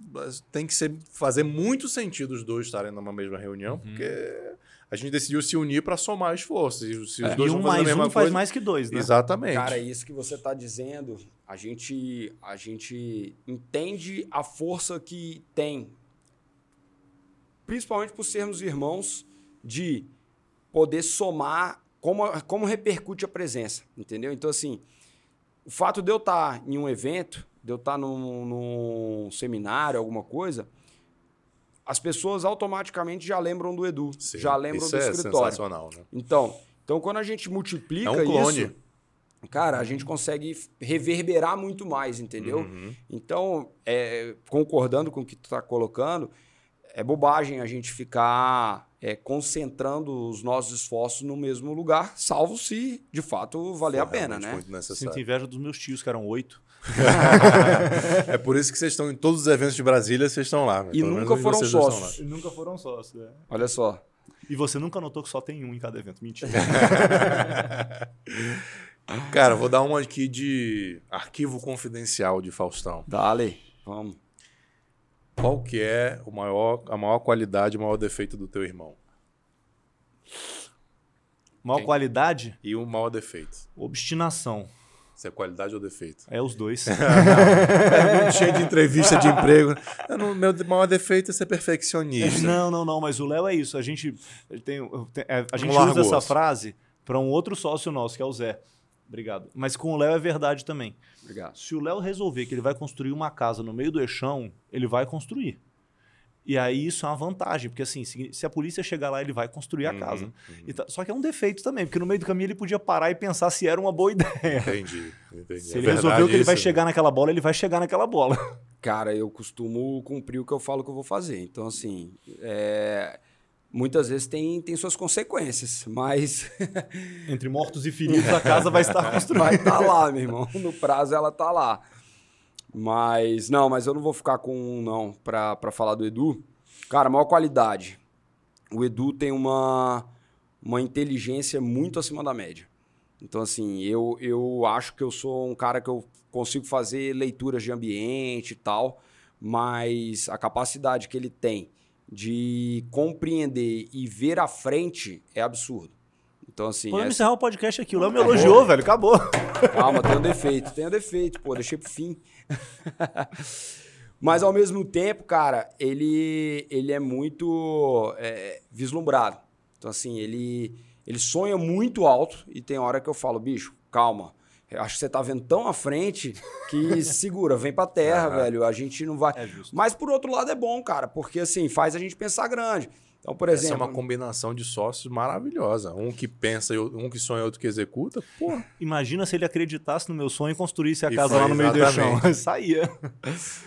tem que ser, fazer muito sentido os dois estarem numa mesma reunião, Uhum. porque a gente decidiu se unir para somar esforços. E se os E dois um fazer a mais um faz coisa. mais que dois, né? Exatamente. Cara, isso que você está dizendo, a gente, a gente entende a força que tem, principalmente por sermos irmãos, de poder somar como, como repercute a presença, entendeu? Então, assim, o fato de eu estar em um evento, de eu estar num, num seminário, alguma coisa, as pessoas automaticamente já lembram do Edu, Sim, já lembram isso do é escritório. sensacional, né? Então, então, quando a gente multiplica É um clone. isso, cara, a gente consegue reverberar muito mais, entendeu? Uhum. Então, é, concordando com o que tu tá colocando, é bobagem a gente ficar é, concentrando os nossos esforços no mesmo lugar, salvo se de fato valer a pena, né? Muito Sinto necessário. inveja dos meus tios, que eram oito. É por isso que vocês estão em todos os eventos de Brasília, vocês estão lá. E Pelo nunca foram vocês sócios. E nunca foram sócios, né? Olha só. E você nunca notou que só tem um em cada evento. Mentira. Cara, vou dar uma aqui de arquivo confidencial de Faustão. Dale, vamos. Qual que é o maior, a maior qualidade, o maior defeito do teu irmão? Maior Quem? qualidade, E o maior defeito? obstinação. Se é qualidade ou defeito? É os dois. Cheio de entrevista de emprego. Não- meu maior defeito é ser perfeccionista. Não, não, não, mas o Léo é isso. A gente tem, tem- é, a gente usa essa frase para um outro sócio nosso, que é o Zé. Obrigado. Mas com o Léo é verdade também. Obrigado. Se o Léo resolver que ele vai construir uma casa no meio do eixão, ele vai construir. E aí isso é uma vantagem, porque assim, se a polícia chegar lá, ele vai construir a Uhum, casa. E tá- só que é um defeito também, porque no meio do caminho ele podia parar e pensar se era uma boa ideia. Entendi, entendi. Se É ele verdade resolveu que ele vai isso? chegar naquela bola, ele vai chegar naquela bola. Cara, eu costumo cumprir o que eu falo que eu vou fazer. Então, assim, é, muitas vezes tem, tem suas consequências, mas Entre mortos e feridos, a casa vai estar construída. vai estar lá, meu irmão. No prazo ela tá lá. Mas, não, mas eu não vou ficar com um não pra, pra falar do Edu. Cara, maior qualidade. O Edu tem uma, uma inteligência muito acima da média. Então, assim, eu, eu acho que eu sou um cara que eu consigo fazer leituras de ambiente e tal, mas a capacidade que ele tem de compreender e ver à frente é absurdo. Então, assim, Podemos essa- encerrar o podcast aqui. O Léo me elogiou, velho. Acabou. Calma, tem um defeito, tem um defeito, pô, deixei pro fim. Mas ao mesmo tempo, cara, ele, ele é muito é, vislumbrado. Então, assim, ele, ele sonha muito alto e tem hora que eu falo, bicho, calma. Eu acho que você tá vendo tão à frente que segura, vem pra terra, Aham. velho. A gente não vai. É. Mas por outro lado é bom, cara, porque assim, faz a gente pensar grande. Então, por Essa é exemplo. uma combinação de sócios maravilhosa. Um que pensa, e um que sonha e outro que executa. Porra. Imagina se ele acreditasse no meu sonho e construísse a E casa lá no meio do chão. Saía.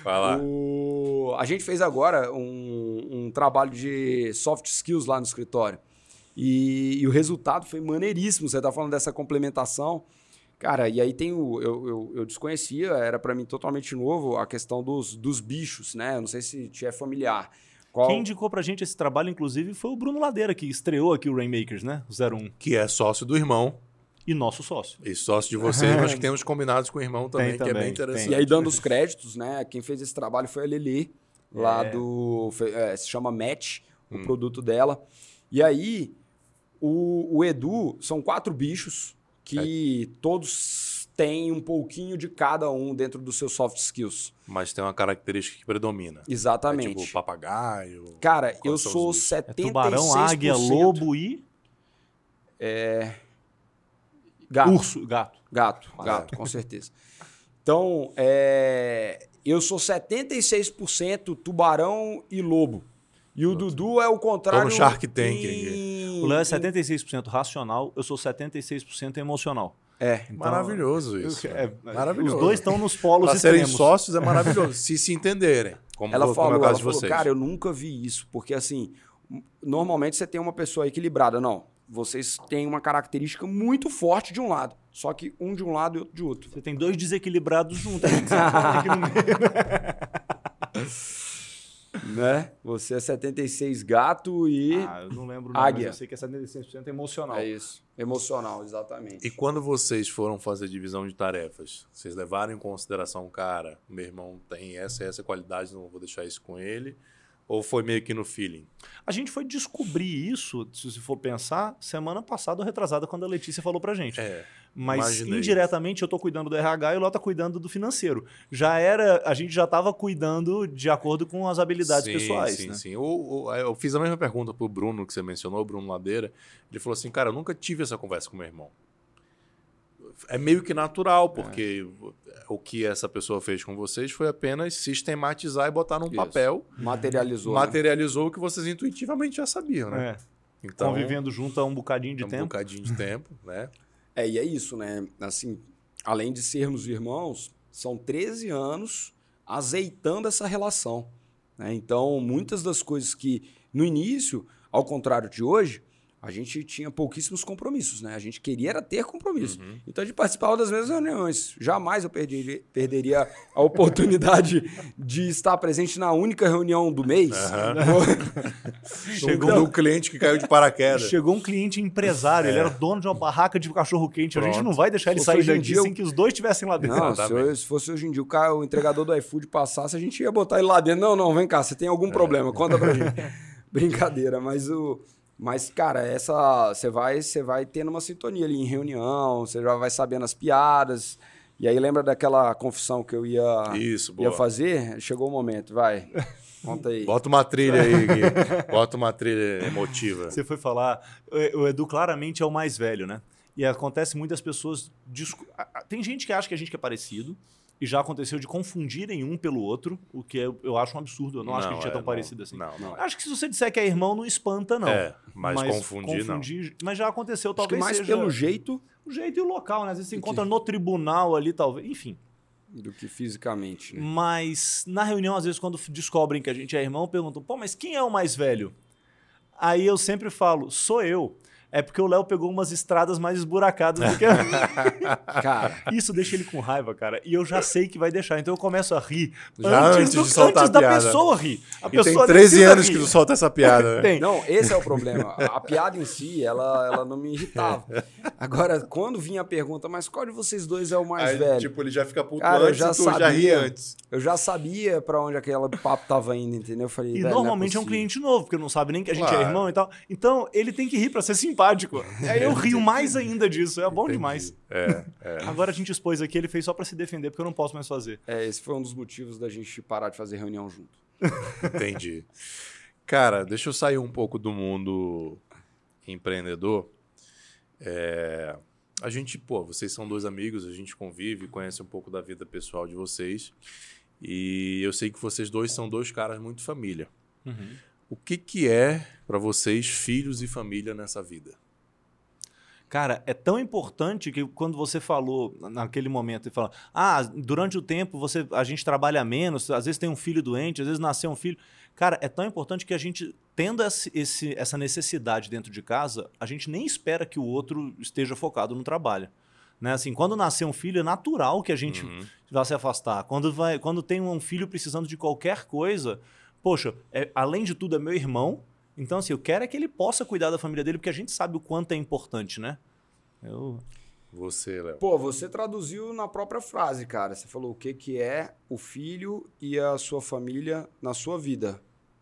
Vai lá. O- A gente fez agora um, um trabalho de soft skills lá no escritório. E, e o resultado foi maneiríssimo. Você tá falando dessa complementação. Cara, e aí tem o. Eu, eu, eu desconhecia, era para mim totalmente novo, a questão dos, dos bichos, né? Eu não sei se te é familiar. Qual... Quem indicou pra gente esse trabalho, inclusive, foi o Bruno Ladeira, que estreou aqui o Rainmakers, né? O 01. Que é sócio do irmão. E nosso sócio. E sócio de vocês, mas que tem uns combinados com o irmão também, que é também, bem interessante. E aí, dando os créditos, né? Quem fez esse trabalho foi a Lili, lá É. do. é, se chama Match, o produto dela. E aí, o, o Edu são quatro bichos que todos têm um pouquinho de cada um dentro dos seus soft skills. Mas tem uma característica que predomina. Exatamente. É tipo papagaio. Cara, eu sou os bichos? 76%. É tubarão, águia, lobo e gato. urso, gato. Gato, gato, com certeza. Então, é, eu sou 76% tubarão e lobo. E o Dudu é o contrário. Tô no Shark Tank em- O Léo é 76% racional, eu sou 76% emocional. É. Então, Maravilhoso isso. É, Maravilhoso. Os dois estão nos polos Pra serem extremos. sócios é maravilhoso, se se entenderem. Como, Ela como falou, é o ela caso de falou, vocês. cara, eu nunca vi isso. Porque assim, normalmente você tem uma pessoa equilibrada. Não, vocês têm uma característica muito forte de um lado. Só que um de um lado e outro de outro. Você tem dois desequilibrados juntos. se apoia aqui no meio. Né? Você é 76 gato e... Ah, eu não lembro o nome, Águia. mas eu sei que é 76% emocional. É isso. Emocional, exatamente. E quando vocês foram fazer divisão de tarefas, vocês levaram em consideração, cara, meu irmão tem essa e essa qualidade, não vou deixar isso com ele? Ou foi meio que no feeling? A gente foi descobrir isso, se você for pensar, semana passada ou retrasada, quando a Letícia falou pra gente. É. Mas imaginei. indiretamente eu tô cuidando do RH e o Léo tá cuidando do financeiro. Já era, a gente já tava cuidando de acordo com as habilidades sim, pessoais, Sim, né? sim. O- o- eu fiz a mesma pergunta pro Bruno, que você mencionou, o Bruno Ladeira. Ele falou assim, cara, eu nunca tive essa conversa com meu irmão. É meio que natural, porque o que essa pessoa fez com vocês foi apenas sistematizar e botar num Isso. papel. Materializou. né? Materializou o que vocês intuitivamente já sabiam, né? É, Então, convivendo junto há um bocadinho de um tempo. bocadinho de tempo, né? É, e é isso, né? Assim, além de sermos irmãos, são 13 anos azeitando essa relação. né? Então, muitas das coisas que, no início, ao contrário de hoje, a gente tinha pouquíssimos compromissos, né? A gente queria era ter compromisso. Então, a gente participava das mesmas reuniões. Jamais eu perderia, perderia a oportunidade de estar presente na única reunião do mês. Chegou um cliente que caiu de paraquedas. Chegou um cliente empresário, ele era dono de uma barraca de cachorro quente. A gente É. Não vai deixar ele Se sair daqui dia, sem que os dois estivessem lá dentro. Não, se, eu- se fosse hoje em dia o, cara, o entregador do iFood passasse, a gente ia botar ele lá dentro. Não, não, vem cá, você tem algum É. problema? Conta pra gente. Brincadeira, mas o. Mas, cara, essa. Você vai, você vai tendo uma sintonia ali em reunião, você já vai sabendo as piadas. E aí lembra daquela confissão que eu ia, Isso, ia fazer? Chegou o momento, vai. Conta aí. Bota uma trilha aí, Gui. Bota uma trilha emotiva. Você foi falar, o o Edu claramente é o mais velho, né? E acontece muitas pessoas. Tem gente que acha que a gente que é parecido, e já aconteceu de confundirem um pelo outro, o que eu, eu acho um absurdo. Eu não, acho que a gente é, tão não. parecido assim. Não, não. Acho que se você disser que é irmão, não espanta, não. É, mas confundir, não. Mas já aconteceu, Acho que talvez mais seja pelo jeito o jeito e o local, né? Às vezes você encontra que- no tribunal ali, talvez. Enfim. do que fisicamente. Né? Mas na reunião, às vezes, quando descobrem que a gente é irmão, perguntam, pô, mas quem é o mais velho? Aí eu sempre falo, sou eu. É porque o Léo pegou umas estradas mais esburacadas do que a minha. Cara, Isso deixa ele com raiva, cara. E eu já sei que vai deixar. Então eu começo a rir Já antes de soltar antes a da piada. pessoa rir. A E tem pessoa nem 13 precisa anos rir. que não solta essa piada. né? Tem. Não, esse é o problema. A piada em si, ela, ela não me irritava. Agora, quando vinha a pergunta, mas qual de vocês dois é o mais Aí, velho? tipo, ele já fica puto Cara, eu antes já e tu já ri sabia. antes. Eu já sabia pra onde aquele papo tava indo, entendeu? Eu falei, E "Velho, não normalmente é, um possível." cliente novo, porque não sabe nem que a gente Claro. é irmão e tal. Então ele tem que rir pra ser simpático. Aí eu rio mais ainda disso. É bom Entendi. demais. É, é. Agora a gente expôs aqui, ele fez só pra se defender, porque eu não posso mais fazer. É, esse foi um dos motivos da gente parar de fazer reunião junto. Entendi. Cara, deixa eu sair um pouco do mundo empreendedor. É, a gente, pô, vocês são dois amigos, a gente convive, conhece um pouco da vida pessoal de vocês. E eu sei que vocês dois são dois caras muito família. O que, que é pra vocês filhos e família nessa vida? Cara, é tão importante que quando você falou naquele momento, e fala, ah, durante o tempo você, a gente trabalha menos, às vezes tem um filho doente, às vezes nasceu um filho. Cara, é tão importante que a gente, tendo esse, esse- essa necessidade dentro de casa, a gente nem espera que o outro esteja focado no trabalho. Né? Assim, quando nascer um filho, é natural que a gente Uhum. vai se afastar. Quando, vai, quando tem um filho precisando de qualquer coisa, poxa, é- além de tudo, é meu irmão. Então, assim, eu quero é que ele possa cuidar da família dele, porque a gente sabe o quanto é importante, né? Eu... Você, Léo. Pô, você traduziu na própria frase, cara. Você falou o que, que é o filho e a sua família na sua vida.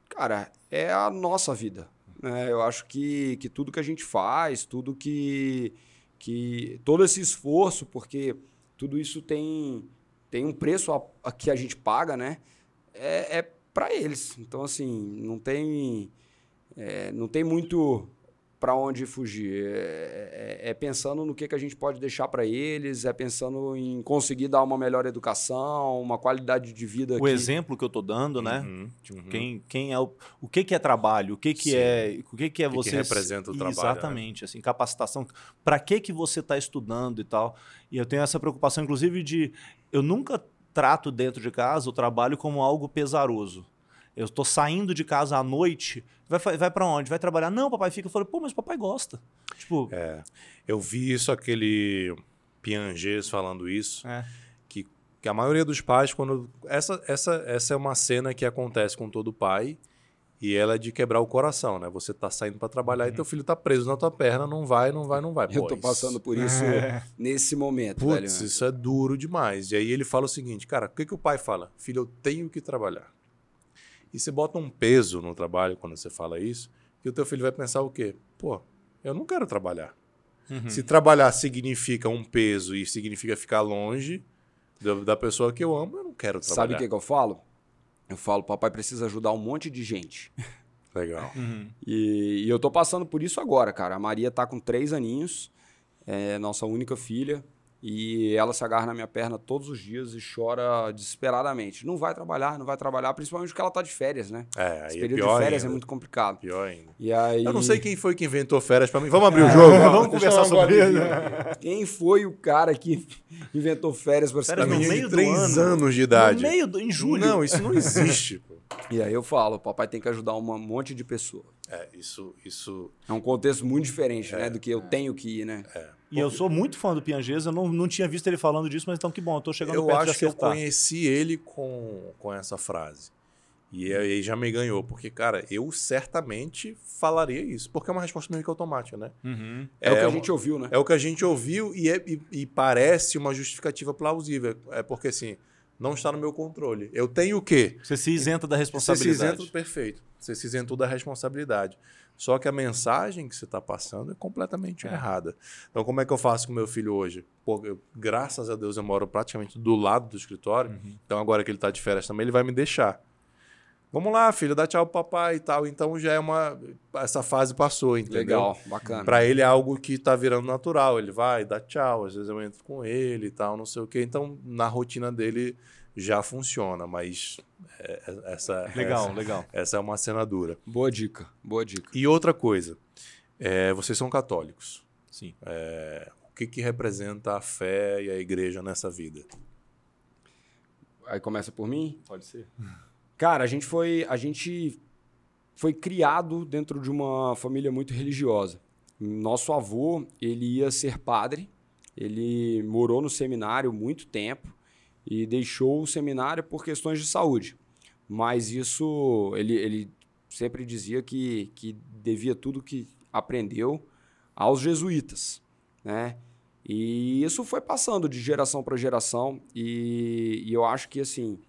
Cara, é a nossa vida. Né? Eu acho que, que tudo que a gente faz, tudo que, que. todo esse esforço, porque tudo isso tem, tem um preço a, a que a gente paga, né? É, é para eles. Então, assim, não tem. é, não tem muito para onde fugir. É, é- é pensando no que, que a gente pode deixar para eles, é pensando em conseguir dar uma melhor educação, uma qualidade de vida. O que- exemplo que eu tô dando, né? Uhum, uhum. Quem, quem é o, o que, que é trabalho? O que, que Sim. é o que, que é O que que você representa o trabalho, né? Exatamente, assim, capacitação. Para que que você está estudando e tal? E eu tenho essa preocupação, inclusive, de eu nunca trato dentro de casa o trabalho como algo pesaroso. Eu estou saindo de casa à noite, vai, vai para onde? Vai trabalhar? Não, papai fica. Eu falo, pô, mas papai gosta. Tipo, É, eu vi isso, aquele Piangês falando isso, é. que, que a maioria dos pais, quando. Essa, essa, essa é uma cena que acontece com todo pai. E ela é de quebrar o coração, né? Você tá saindo para trabalhar e teu filho tá preso na tua perna, não vai, não vai, não vai. Eu Pô, tô isso- passando por isso nesse momento, Putz, velho. isso é duro demais. E aí ele fala o seguinte, cara, o que, que o pai fala? Filho, eu tenho que trabalhar. E você bota um peso no trabalho quando você fala isso, que o teu filho vai pensar o quê? Pô, eu não quero trabalhar. Uhum. Se trabalhar significa um peso e significa ficar longe da, da pessoa que eu amo, eu não quero Sabe trabalhar. o que, que eu falo? Eu falo, papai precisa ajudar um monte de gente. Legal. Uhum. E, e eu tô passando por isso agora, cara. A Maria tá com três aninhos, é nossa única filha, e ela se agarra na minha perna todos os dias e chora desesperadamente. Não vai trabalhar, não vai trabalhar, principalmente porque ela tá de férias, né? É, Esse aí é período pior de férias ainda. é muito complicado. Pior ainda. E aí, Eu não sei quem foi que inventou férias pra mim. Vamos abrir o jogo? vamos eu conversar sobre golinha. quem foi o cara que inventou férias para no menina meio de do 3 ano. anos de idade. No meio do, em julho. Não, isso não existe. pô. E aí eu falo, papai tem que ajudar um monte de pessoa. É, isso, isso É um contexto muito diferente, né, do que eu tenho que ir, né? E eu sou muito fã do Piangês, eu não, não tinha visto ele falando disso, mas então que bom, eu tô chegando eu perto de acho que eu acertar. conheci ele com, com essa frase. E aí já me ganhou, porque, cara, eu certamente falaria isso, porque é uma resposta meio que automática, né? Uhum. É, o que a uma- gente ouviu, né? É o que a gente ouviu e, é- e- e parece uma justificativa plausível. É porque, assim, não está no meu controle. Eu tenho o quê? Você se isenta da Você se responsabilidade. isenta, perfeito. Você se isentou da responsabilidade. Só que a mensagem que você está passando é completamente É. errada. Então, como é que eu faço com meu filho hoje? Pô, eu- graças a Deus, eu moro praticamente do lado do escritório. Uhum. Então, agora que ele está de férias também, ele vai me deixar. Vamos lá, filho, dá tchau pro papai e tal. Então, já é uma... Essa fase passou, entendeu? Legal, bacana. Para ele é algo que tá virando natural. Ele vai, dá tchau, às vezes eu entro com ele e tal, não sei o quê. Então, na rotina dele já funciona, mas é, é- essa, Legal, essa, legal. essa é uma cena dura. Boa dica, boa dica. E outra coisa, é, vocês são católicos. Sim. O que, que representa a fé e a igreja nessa vida? Aí começa por mim? Pode ser. Cara, a gente foi, a gente foi criado dentro de uma família muito religiosa. Nosso avô, ele ia ser padre, ele morou no seminário muito tempo e deixou o seminário por questões de saúde. Mas isso, ele, ele sempre dizia que, que devia tudo que aprendeu aos jesuítas, né? E isso foi passando de geração para geração e, e eu acho que assim,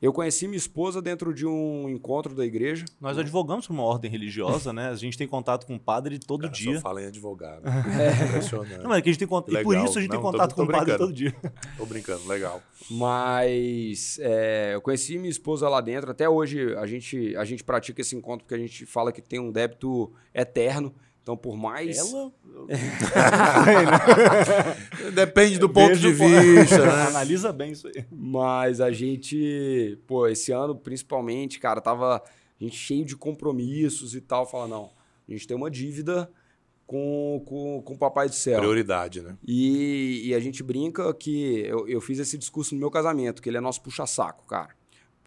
eu conheci minha esposa dentro de um encontro da igreja. Nós advogamos por uma ordem religiosa, né? A gente tem contato com o padre todo Cara, dia. Só fala em advogado. Impressionante. Não, mas é que a gente tem contato. E por isso a gente tem Não, tô- contato tô com o padre todo dia. Tô brincando, legal. Mas é, eu conheci minha esposa lá dentro. Até hoje a gente, a gente pratica esse encontro porque a gente fala que tem um débito eterno. Então, por mais. Ela. Depende do ponto de vista, né? Analisa bem isso aí. Mas a gente, pô, esse ano principalmente, cara, tava a gente cheio de compromissos e tal. Fala, não, a gente tem uma dívida com, com, com o Papai do Céu. Prioridade, né? E, e a gente brinca que eu, eu fiz esse discurso no meu casamento, que ele é nosso puxa-saco, cara.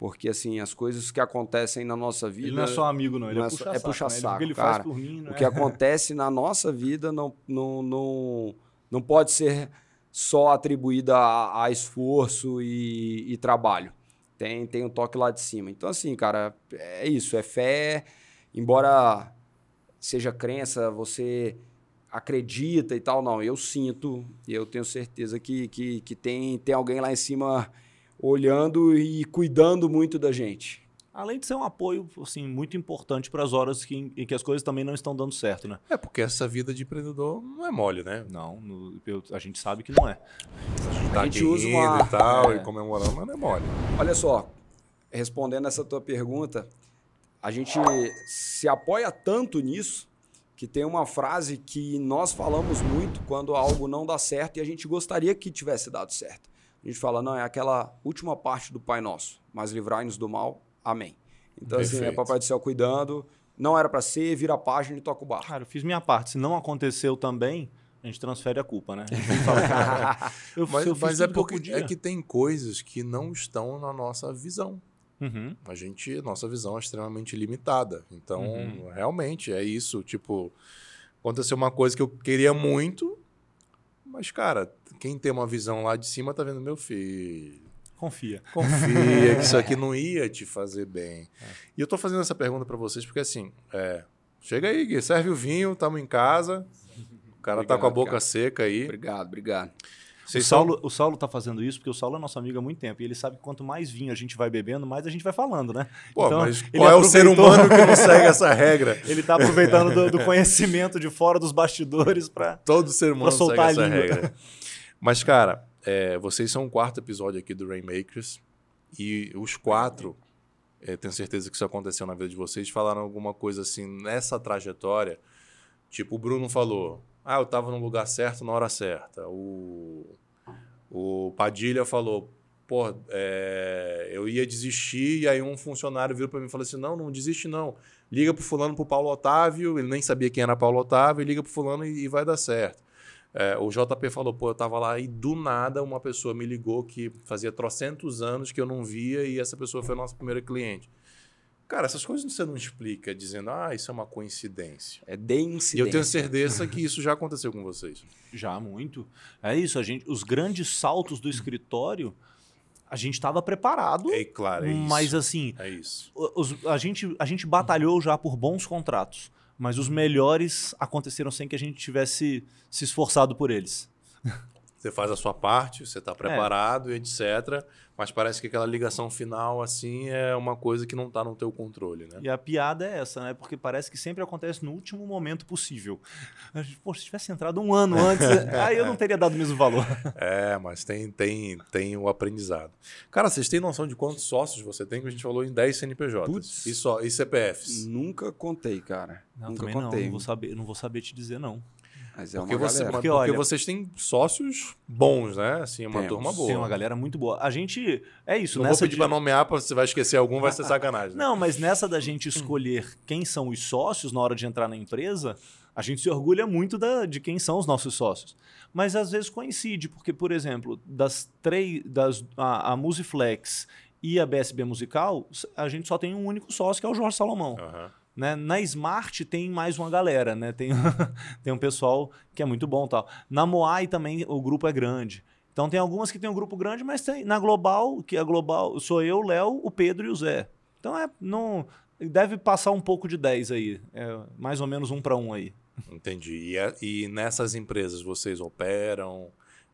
Porque, assim, as coisas que acontecem na nossa vida. Ele não é só amigo, não. Ele não é é só- puxa-saco. é puxa-saco, né? O que ele cara. faz por mim, né? O que acontece na nossa vida não, não, não, não pode ser só atribuído a, a esforço e, e trabalho. Tem, tem um toque lá de cima. Então, assim, cara, é isso. É fé. Embora seja crença, você acredita e tal, não. Eu sinto e eu tenho certeza que, que, que tem, tem alguém lá em cima olhando e cuidando muito da gente. Além de ser um apoio assim, muito importante para as horas que, em que as coisas também não estão dando certo, né? É, porque essa vida de empreendedor não é mole, né? Não, no- eu- a gente sabe que não é. A gente tá A gente usa uma- e tal, é. e comemorando, mas não é mole. Olha só, respondendo essa tua pergunta, a gente se apoia tanto nisso que tem uma frase que nós falamos muito quando algo não dá certo e a gente gostaria que tivesse dado certo. A gente fala, não, é aquela última parte do Pai Nosso, mas livrai-nos do mal. Amém. Então, assim, é Perfeito. Papai do Céu cuidando, não era para ser, vira a página e toca o barco. Cara, eu fiz minha parte. Se não aconteceu também, a gente transfere a culpa, né? A gente fala, cara, eu, Mas, eu mas é que porque podia. é que tem coisas que não estão na nossa visão. Uhum. A gente, nossa visão é extremamente limitada. Então, Uhum. realmente é isso. Tipo, aconteceu uma coisa que eu queria muito, mas, cara, quem tem uma visão lá de cima tá vendo, meu filho. Confia. Confia que isso aqui não ia te fazer bem. É. E eu tô fazendo essa pergunta para vocês porque, assim, é, chega aí, Gui, serve o vinho, tamo em casa. O cara tá Obrigado, com a boca cara. seca aí. Obrigado, obrigado. O Saulo, o Saulo tá fazendo isso porque o Saulo é nosso amigo há muito tempo. E ele sabe que quanto mais vinho a gente vai bebendo, mais a gente vai falando, né? Pô, Então, mas qual é o ser humano que não segue essa regra? Ele tá aproveitando do, do conhecimento de fora dos bastidores para Todo ser humano segue essa regra. Mas, cara, é, vocês são o quarto episódio aqui do Rainmakers. E os quatro, é, tenho certeza que isso aconteceu na vida de vocês, falaram alguma coisa assim nessa trajetória. Tipo, o Bruno falou: Ah, eu tava no lugar certo na hora certa. O, o Padilha falou: Pô, é, eu ia desistir. E aí um funcionário virou para mim e falou assim: Não, não desiste não. Liga pro fulano, pro Paulo Otávio. Ele nem sabia quem era Paulo Otávio. Liga pro fulano e, e vai dar certo. É, o JP falou, pô, eu tava lá e do nada uma pessoa me ligou que fazia trocentos anos que eu não via e essa pessoa foi a nossa primeira cliente. Cara, essas coisas você não explica dizendo, ah, isso é uma coincidência. É de E eu tenho certeza que isso já aconteceu com vocês. Já muito. É isso, a gente, os grandes saltos do escritório, a gente estava preparado, É claro, é isso. mas assim, É isso. os- a, gente, a gente batalhou já por bons contratos, mas os melhores aconteceram sem que a gente tivesse se esforçado por eles. Você faz a sua parte, você está preparado e etc. Mas parece que aquela ligação final, assim, é uma coisa que não está no teu controle, né? E a piada é essa, né? Porque parece que sempre acontece no último momento possível. Pô, se tivesse entrado um ano antes, aí eu não teria dado o mesmo valor. É, mas tem, tem, tem o aprendizado. Cara, vocês têm noção de quantos sócios você tem? Que a gente falou em 10 CNPJs. E, só, e CPFs. Nunca contei, cara. Não, Nunca também não, contei. não vou saber, não vou saber te dizer não. Mas é Porque, uma você, galera. Porque, porque olha- vocês têm sócios bons, né? Assim, uma Temos. turma boa. Tem uma galera muito boa. A gente é isso, Não vou pedir de- pra nomear, porque você vai esquecer algum, vai ser sacanagem. né? Não, mas nessa da gente escolher quem são os sócios na hora de entrar na empresa, a gente se orgulha muito da- de quem são os nossos sócios. Mas às vezes coincide, porque, por exemplo, das três. Das, a, a Musiflex e a BSB Musical, a gente só tem um único sócio, que é o Jorge Salomão. Aham. Né? Na Smart tem mais uma galera, né? Tem, tem um pessoal que é muito bom e tal. Na Moai também o grupo é grande. Então tem algumas que tem um grupo grande, mas tem na Global, que a Global sou eu, o Léo, o Pedro e o Zé. Então é não deve passar um pouco de 10 aí, é mais ou menos um para um aí. Entendi. E, é- e nessas empresas vocês operam?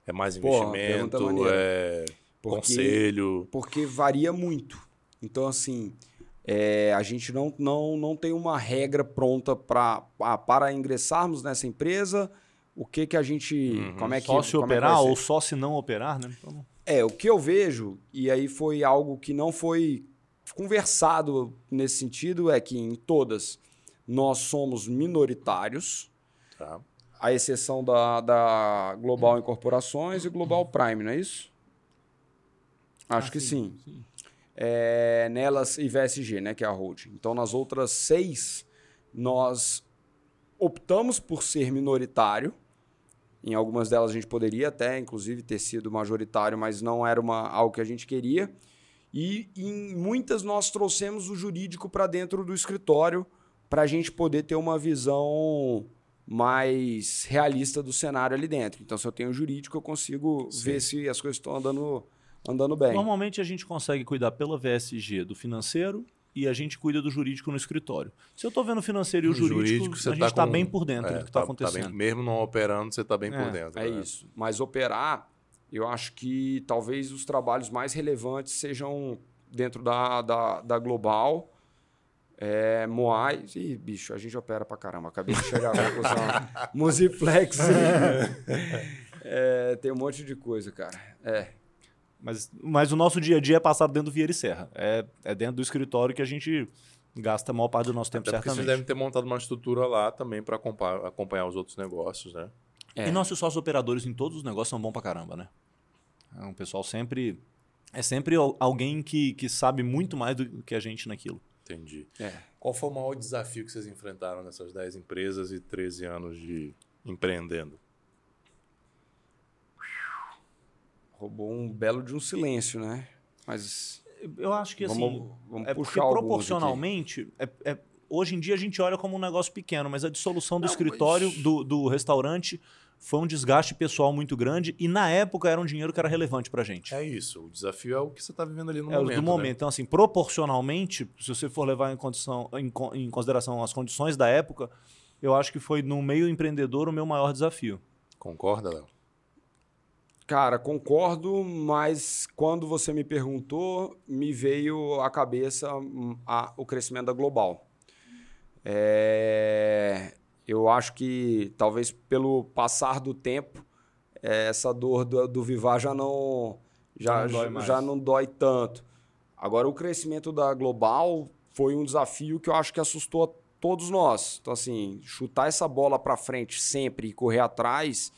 É mais Pô, investimento? É Porque- conselho? Porque varia muito. Então, assim, é, a gente não, não, não tem uma regra pronta pra, ah, para ingressarmos nessa empresa. O que que a gente. Uhum. Como é que Só se como é operar ser? ou só se não operar, né? Então, É, o que eu vejo, e aí foi algo que não foi conversado nesse sentido, é que em todas nós somos minoritários, Tá. à exceção da, da Global Incorporações e Global Prime, não é isso? Acho Ah, que sim, sim. É, nelas e VSG, né, que é a holding. Então, nas outras seis, nós optamos por ser minoritário. Em algumas delas a gente poderia até, inclusive, ter sido majoritário, mas não era uma, algo que a gente queria. E em muitas nós trouxemos o jurídico para dentro do escritório para a gente poder ter uma visão mais realista do cenário ali dentro. Então, se eu tenho jurídico, eu consigo Sim. ver se as coisas estão andando, andando bem. Normalmente a gente consegue cuidar pela VSG do financeiro, e a gente cuida do jurídico no escritório. Se eu estou vendo o financeiro e o jurídico, jurídico, você a gente tá está com- bem por dentro É, do que está tá- tá bem- acontecendo. mesmo não operando, você está bem É, por dentro. É né? isso. Mas operar, eu acho que talvez os trabalhos mais relevantes sejam dentro da, da, da Global. É, Moai. Ih, bicho, a gente opera pra caramba. Acabei de chegar à conclusão. Musiplex. É, tem um monte de coisa, cara. É. Mas, mas o nosso dia a dia é passado dentro do Vieira e Serra. É, é dentro do escritório que a gente gasta a maior parte do nosso tempo, Até porque vocês certamente. devem ter montado uma estrutura lá também para acompanhar, os outros negócios, né? É. E nossos sócios operadores em todos os negócios são bons pra caramba, né? É um pessoal sempre. É sempre al- alguém que, que sabe muito mais do que a gente naquilo. Entendi. É. Qual foi o maior desafio que vocês enfrentaram nessas 10 empresas e 13 anos de empreendendo? Roubou um belo de um silêncio, né? Mas Eu acho que assim. vamos, vamos é porque puxar alguns aqui. proporcionalmente. É, é- hoje em dia a gente olha como um negócio pequeno, mas a dissolução do Não, escritório, mas- do, do restaurante, foi um desgaste pessoal muito grande e na época era um dinheiro que era relevante pra gente. É isso. O desafio é o que você está vivendo ali no É, o momento. do né? momento. Então, assim, proporcionalmente, se você for levar em, condição, em, em consideração as condições da época, eu acho que foi no meio empreendedor o meu maior desafio. Concorda, Léo? Cara, concordo, mas quando você me perguntou, me veio à cabeça hum, a- o crescimento da Global. É, eu acho que talvez pelo passar do tempo, é, essa dor do, do Vivar já não, já, não dói já- não dói tanto. Agora, o crescimento da Global foi um desafio que eu acho que assustou a todos nós. Então, assim, chutar essa bola para frente sempre e correr atrás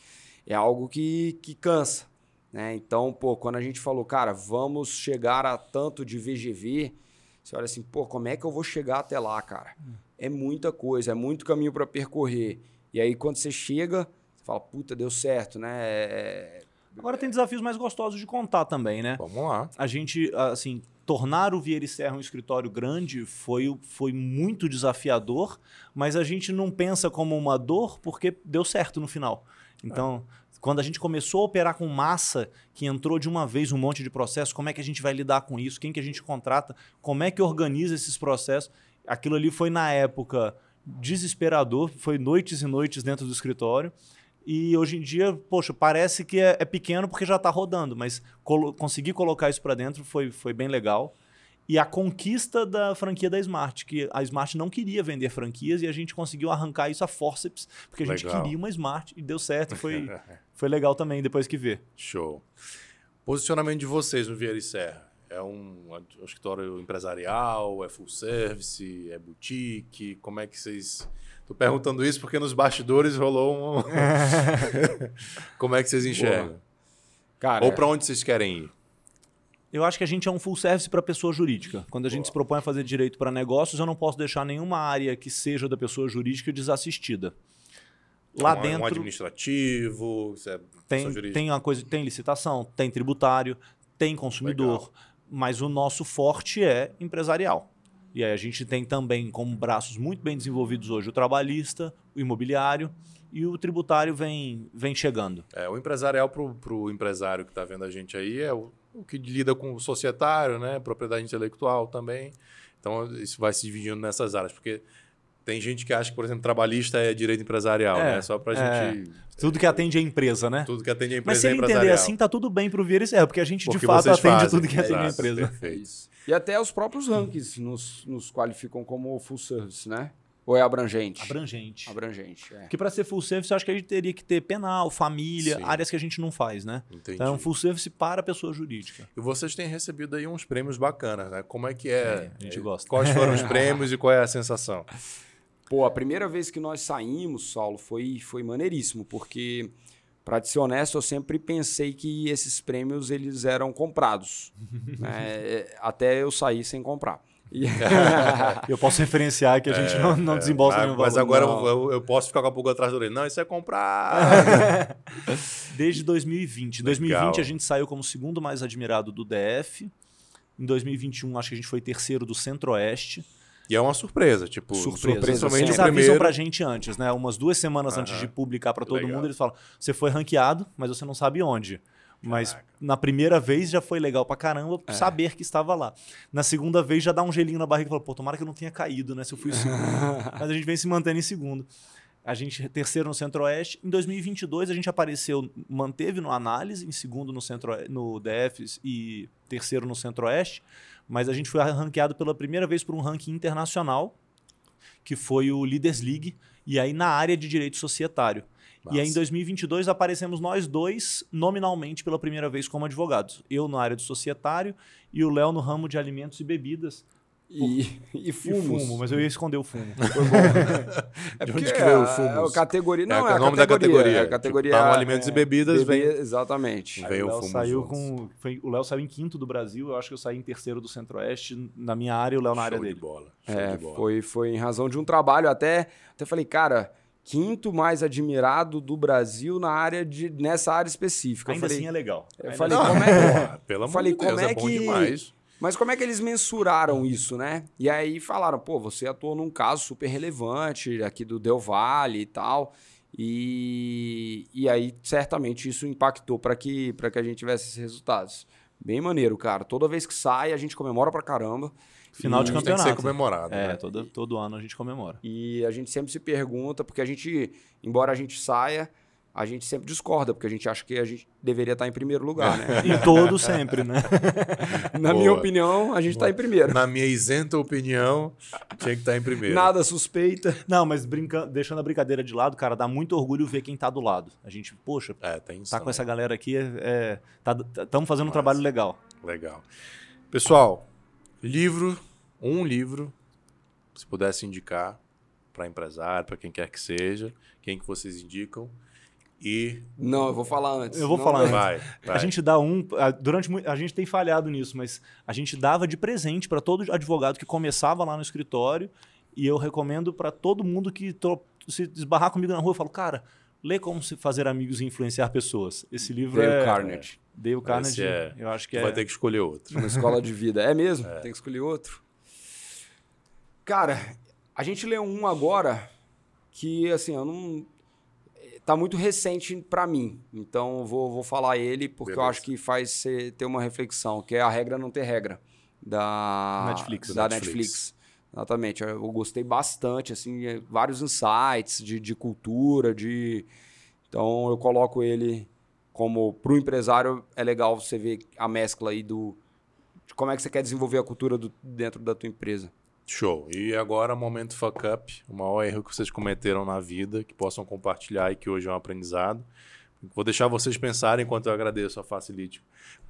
é algo que, que cansa. Né? Então, pô, quando a gente falou, cara, vamos chegar a tanto de VGV, você olha assim, pô, como é que eu vou chegar até lá, cara? É muita coisa, é muito caminho para percorrer. E aí, quando você chega, você fala, puta, deu certo, né? É- Agora tem desafios mais gostosos de contar também, né? Vamos lá. a gente, assim, tornar o Vieira e Serra um escritório grande foi, foi muito desafiador, mas a gente não pensa como uma dor porque deu certo no final. Então, quando a gente começou a operar com massa, que entrou de uma vez um monte de processo, como é que a gente vai lidar com isso? Quem que a gente contrata? Como é que organiza esses processos? Aquilo ali foi, na época, desesperador, foi noites e noites dentro do escritório. E hoje em dia, poxa, parece que é, é pequeno porque já está rodando, mas colo conseguir colocar isso para dentro foi, foi bem legal. E a conquista da franquia da Smart, que a Smart não queria vender franquias e a gente conseguiu arrancar isso a forceps, porque a gente Legal. queria uma Smart e deu certo. Foi, foi legal também depois que vê. Show. Posicionamento de vocês no Vieira e Serra. É um, um escritório empresarial, é full service, é boutique? Como é que vocês... Tô perguntando isso porque nos bastidores rolou um... Como é que vocês enxergam? Cara, Ou para onde vocês querem ir? Eu acho que a gente é um full service para pessoa jurídica. Quando a gente se propõe a fazer direito para negócios, eu não posso deixar nenhuma área que seja da pessoa jurídica desassistida. Lá um, Um dentro administrativo, isso é tem, tem uma coisa, tem licitação, tem tributário, tem consumidor, Legal. mas o nosso forte é empresarial. E aí a gente tem também como braços muito bem desenvolvidos hoje o trabalhista, o imobiliário e o tributário vem, vem chegando. É, o empresarial para o empresário que está vendo a gente aí é o, o que lida com o societário, né? Propriedade intelectual também. Então, isso vai se dividindo nessas áreas, porque tem gente que acha que, por exemplo, trabalhista é direito empresarial, É, né? Só para a é. gente... Tudo que atende a empresa, né? Tudo que atende a Mas empresa se é ele empresarial. entender assim, tá tudo bem pro Vieira e Serra, porque a gente Porque de fato atende fazem, tudo que atende a empresa. Perfeito. E até os próprios rankings nos, nos qualificam como full service, né? Ou é abrangente? Abrangente. Abrangente, é. Porque para ser full service, eu acho que a gente teria que ter penal, família, Sim. áreas que a gente não faz, né? Entendi. Então é um full service para a pessoa jurídica. E vocês têm recebido aí uns prêmios bacanas, né? Como é que é? a gente gosta. Quais foram os prêmios e qual é a sensação? Pô, a primeira vez que nós saímos, Saulo, foi, foi maneiríssimo, porque, pra te ser honesto, eu sempre pensei que esses prêmios eles eram comprados. né? Até eu sair sem comprar. E- Eu posso referenciar que a gente não, não desembolsa Ah, nenhum valor. mas agora eu, eu- posso ficar com a pulga atrás do orelha. Não, isso é comprar. Desde 2020. Em Legal. 2020 a gente saiu como segundo mais admirado do DF. Em 2021 acho que a gente foi terceiro do Centro-Oeste. e é uma surpresa, tipo, Surpresa. principalmente Eles o avisam primeiro. pra gente antes, né? Umas duas semanas antes Aham. de publicar pra todo Legal. mundo, eles falam: você foi ranqueado, mas você não sabe onde. Mas Caraca. na primeira vez já foi legal pra caramba É. saber que estava lá. Na segunda vez já dá um gelinho na barriga e fala, pô, tomara que eu não tenha caído, né? Se eu fui em segundo. Mas a gente vem se mantendo em segundo. A gente terceiro no Centro-Oeste. Em 2022 a gente apareceu, manteve no análise, em segundo no Centro no DF e terceiro no Centro-Oeste, mas a gente foi ranqueado pela primeira vez por um ranking internacional, que foi o Leaders League, e aí na área de direito societário. E aí, em Massa. 2022, aparecemos nós dois nominalmente pela primeira vez como advogados. Eu na área de societário e o Léo no ramo de alimentos e bebidas. E, e E fumos. fumo, mas eu ia esconder o fumo. É De porque onde que veio o é- fumos? É a categoria. Não, É é, o nome da categoria. categoria. É a categoria. Tipo, tá alimentos e bebidas, vem- Exatamente. Vem o o Léo fumo saiu com. foi- o Léo saiu em quinto do Brasil, eu acho que eu saí em terceiro do Centro-Oeste, na minha área e o Léo na área Show de dele. bola. Show É, de bola. foi, foi em razão de um trabalho. Até, até falei, cara, quinto mais admirado do Brasil na área de, nessa área específica. Ainda eu falei, assim é legal. eu falei, assim- como é que. Pelo amor falei, de Deus, é é bom que- demais. Mas como é que eles mensuraram isso, né? E aí falaram, pô, você atuou num caso super relevante aqui do Del Valle e tal. E, e aí, certamente, isso impactou para que, pra que a gente tivesse esses resultados. Bem maneiro, cara. Toda vez que sai, a gente comemora pra caramba. Final de E- Tem que ser campeonato. comemorado. É, né? todo, todo ano a gente comemora. E a gente sempre se pergunta, porque a gente, embora a gente saia, a gente sempre discorda, porque a gente acha que a gente deveria estar em primeiro lugar, né? Em todo sempre, né? Na Boa. minha opinião, a gente está em primeiro. Na minha isenta opinião, tinha que estar em primeiro. Nada suspeita. Não, mas brincando, deixando a brincadeira de lado, cara, dá muito orgulho ver quem tá do lado. A gente, poxa, É, tem isso tá com essa galera aqui, é, estamos fazendo um Massa. trabalho legal. Legal. Pessoal, livro, um livro, se pudesse indicar para empresário, para quem quer que seja, quem que vocês indicam. E Não, eu vou falar antes. Eu vou Não, falar antes. vai, vai. A gente dá um. a- Durante a gente tem falhado nisso, mas a gente dava de presente para todo advogado que começava lá no escritório. E eu recomendo para todo mundo que se esbarrar comigo na rua, eu falo, cara, lê como se fazer amigos e influenciar pessoas. Esse livro Dale é Carnegie. Dale Carnegie. é- Eu acho que Tu é. vai ter que escolher outro. Uma escola de vida. É mesmo? Tem que escolher outro. Cara, a gente leu um agora que, assim, eu não. Tá muito recente pra mim. Então eu vou, vou falar ele porque eu Beleza. acho que faz você ter uma reflexão, que é a regra não ter regra. Da Netflix. Da Netflix. Netflix. Exatamente. Eu eu gostei bastante, assim, é, vários insights de, de cultura, de. Então eu coloco ele como pro empresário é legal você ver a mescla aí do de como é que você quer desenvolver a cultura do- dentro da tua empresa. Show. E agora, momento fuck up, o maior erro que vocês cometeram na vida, que possam compartilhar e que hoje é um aprendizado. Vou deixar vocês pensarem enquanto eu agradeço a Facilite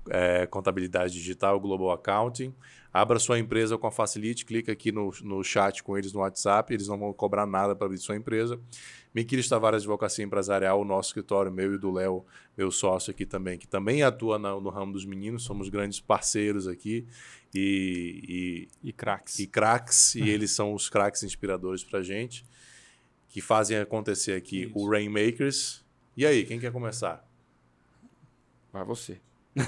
é, Contabilidade Digital, Global Accounting. Abra sua empresa com a Facilite, clica aqui no, no chat com eles no WhatsApp, eles não vão cobrar nada para abrir sua empresa. Miquiles Tavares Advocacia Empresarial, o nosso escritório, meu e do Léo, meu sócio aqui também, que também atua na- no ramo dos meninos, somos grandes parceiros aqui. E, e E craques. e craques, e eles são os craques inspiradores pra gente, que fazem acontecer aqui Isso. o Rainmakers. E aí, quem quer começar? Vai você.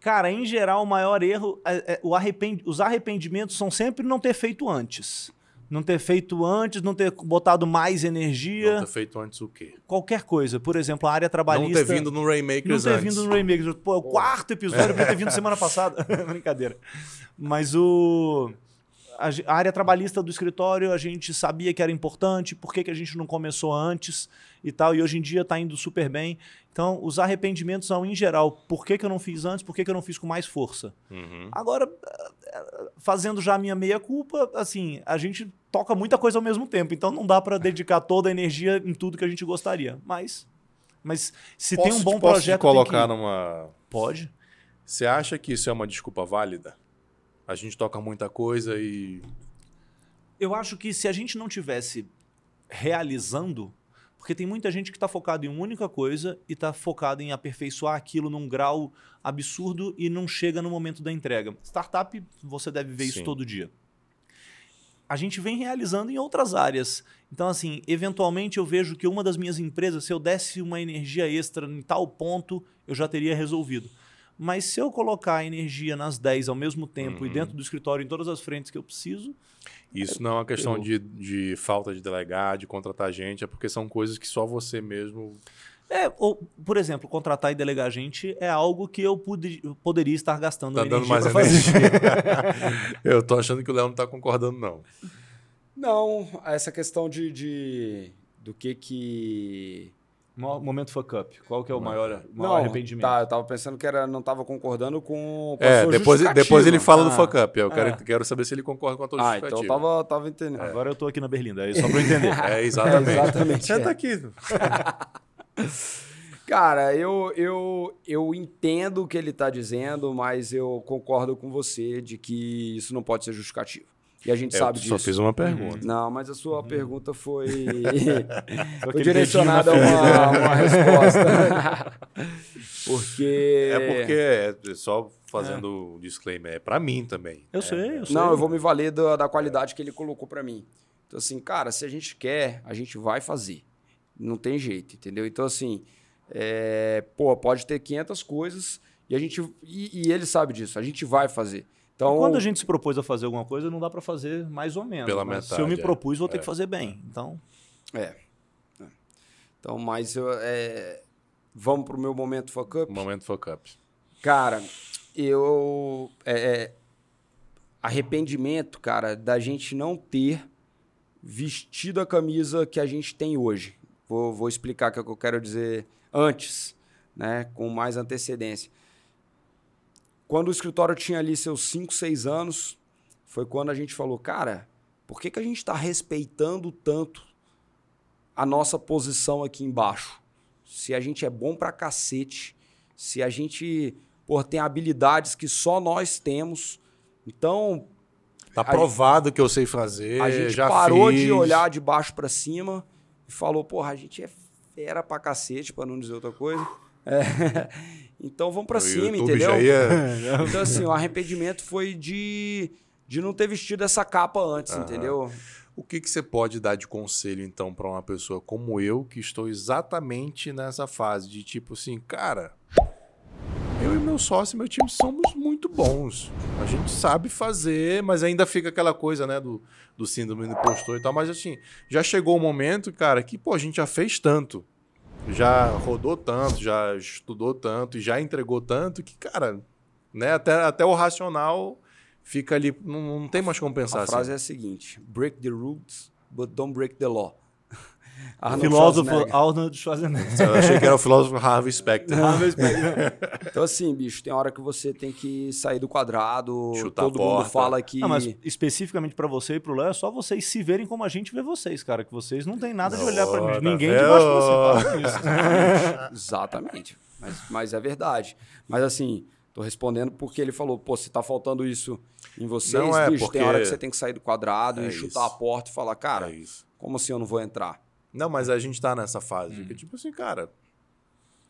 Cara, em geral, o maior erro, é- é- o arrepend- os arrependimentos são sempre não ter feito antes. Não ter feito antes, não ter botado mais energia, Não ter feito antes o quê? qualquer coisa. Por exemplo, a área trabalhista. Não ter vindo no Não Rainmakers ter antes. vindo no Rainmakers. Pô, é o quarto episódio, eu podia ter vindo semana passada. Brincadeira. Mas o. A, área trabalhista do escritório, a gente sabia que era importante, por que, que a gente não começou antes e tal, e hoje em dia está indo super bem. Então, os arrependimentos são, em geral, por que, que eu não fiz antes, por que, que eu não fiz com mais força. Uhum. Agora, eh, fazendo já a minha meia-culpa, assim, a gente toca muita coisa ao mesmo tempo, então não dá para dedicar toda a energia em tudo que a gente gostaria. Mas, mas se tem um Posso- bom posso projeto. te colocar que... numa. Pode. Você acha que isso é uma desculpa válida? A gente toca muita coisa e. Eu acho que se a gente não tivesse realizando, porque tem muita gente que está focado em uma única coisa e está focado em aperfeiçoar aquilo num grau absurdo e não chega no momento da entrega. Startup, você deve ver isso Sim. todo dia. A gente vem realizando em outras áreas. Então, assim, eventualmente eu vejo que uma das minhas empresas, se eu desse uma energia extra em tal ponto, eu já teria resolvido. Mas se eu colocar a energia nas 10 ao mesmo tempo e Uhum. dentro do escritório em todas as frentes que eu preciso, Isso não é uma questão Eu- de, de falta de delegar, de contratar gente, é porque são coisas que só você mesmo É, ou, por exemplo, contratar e delegar a gente é algo que eu pude, poderia estar gastando Tá dando energia mais energia. Eu tô achando que o Léo não tá concordando, não. Não, essa questão de, de do que que Momento fuck up. Qual que é o maior, não maior arrependimento? Tá, eu tava pensando que era não tava concordando com, É, depois, depois ele fala do Ah, fuck up. Eu quero, é. quero saber se ele concorda com a tua Ah, então justificativa. eu tava tava entendendo. Agora eu tô aqui na Berlinda, aí só pra eu entender. É, exatamente. É, exatamente, Senta é. aqui. Cara, eu, eu, eu entendo o que ele tá dizendo, mas eu concordo com você de que isso não pode ser justificativo. E a gente Eu sabe só disso. fiz uma pergunta. Não, mas a sua pergunta foi, foi direcionada a uma, uma resposta. porque. É porque, é, só fazendo um disclaimer, é pra mim também. Eu sei, eu sei. Não, eu vou me valer da, da qualidade que ele colocou pra mim. Então, assim, cara, se a gente quer, a gente vai fazer. Não tem jeito, entendeu? Então, assim, é, pô, pode ter 500 coisas e a gente. E, e ele sabe disso, a gente vai fazer. Então, Quando a gente se propôs a fazer alguma coisa, não dá pra fazer mais ou menos. Pela mas Se metade, eu me é. propus, vou ter É. que fazer bem. Então, É. É. Então, mas eu, é, vamos pro meu momento fuck up? Momento fuck up. Cara, eu. é, é, arrependimento, cara, da gente não ter vestido a camisa que a gente tem hoje. Vou, vou explicar o que eu quero dizer antes, né? Com mais antecedência. Quando o escritório tinha ali seus 5, 6 anos, foi quando a gente falou, cara, por que, que a gente está respeitando tanto a nossa posição aqui embaixo? Se a gente é bom pra cacete, se a gente pô, tem habilidades que só nós temos. Então, Tá provado que eu sei fazer. a gente parou fiz. de olhar de baixo pra cima e falou, porra, a gente é fera pra cacete, pra não dizer outra coisa. É. Então vamos pra O cima, YouTube entendeu? já ia- Então, assim, o arrependimento foi de, de não ter vestido essa capa antes, entendeu? O que, que você pode dar de conselho, então, pra uma pessoa como eu, que estou exatamente nessa fase de tipo assim, cara, eu e meu sócio e meu time somos muito bons. A gente sabe fazer, mas ainda fica aquela coisa, né, do, do síndrome do impostor e tal. Mas assim, já chegou o momento, cara, que, pô, a gente já fez tanto. Já rodou tanto, já estudou tanto e já entregou tanto que, cara, né, até, até o racional fica ali, não, não tem mais como pensar A assim. frase é a seguinte: break the rules, but don't break the law. Arnold filósofo. Arnold Schwarzenegger. Eu achei que era o filósofo Harvey Specter. Então, assim, bicho, tem hora que você tem que sair do quadrado. Chutar a todo mundo porta. fala que. Não, mas especificamente pra você e pro Léo, é só vocês se verem como a gente vê vocês, cara. Que vocês não tem nada de olhar pra Ó, mim. tá Ninguém debaixo de você. Para com isso. Exatamente. Mas, mas é verdade. Mas assim, tô respondendo porque ele falou, pô, se tá faltando isso em vocês, Não é, bicho, porque- tem hora que você tem que sair do quadrado É e chutar isso. a porta e falar, cara, É isso. como assim eu não vou entrar? Não, mas a gente tá nessa fase de que, tipo assim, cara,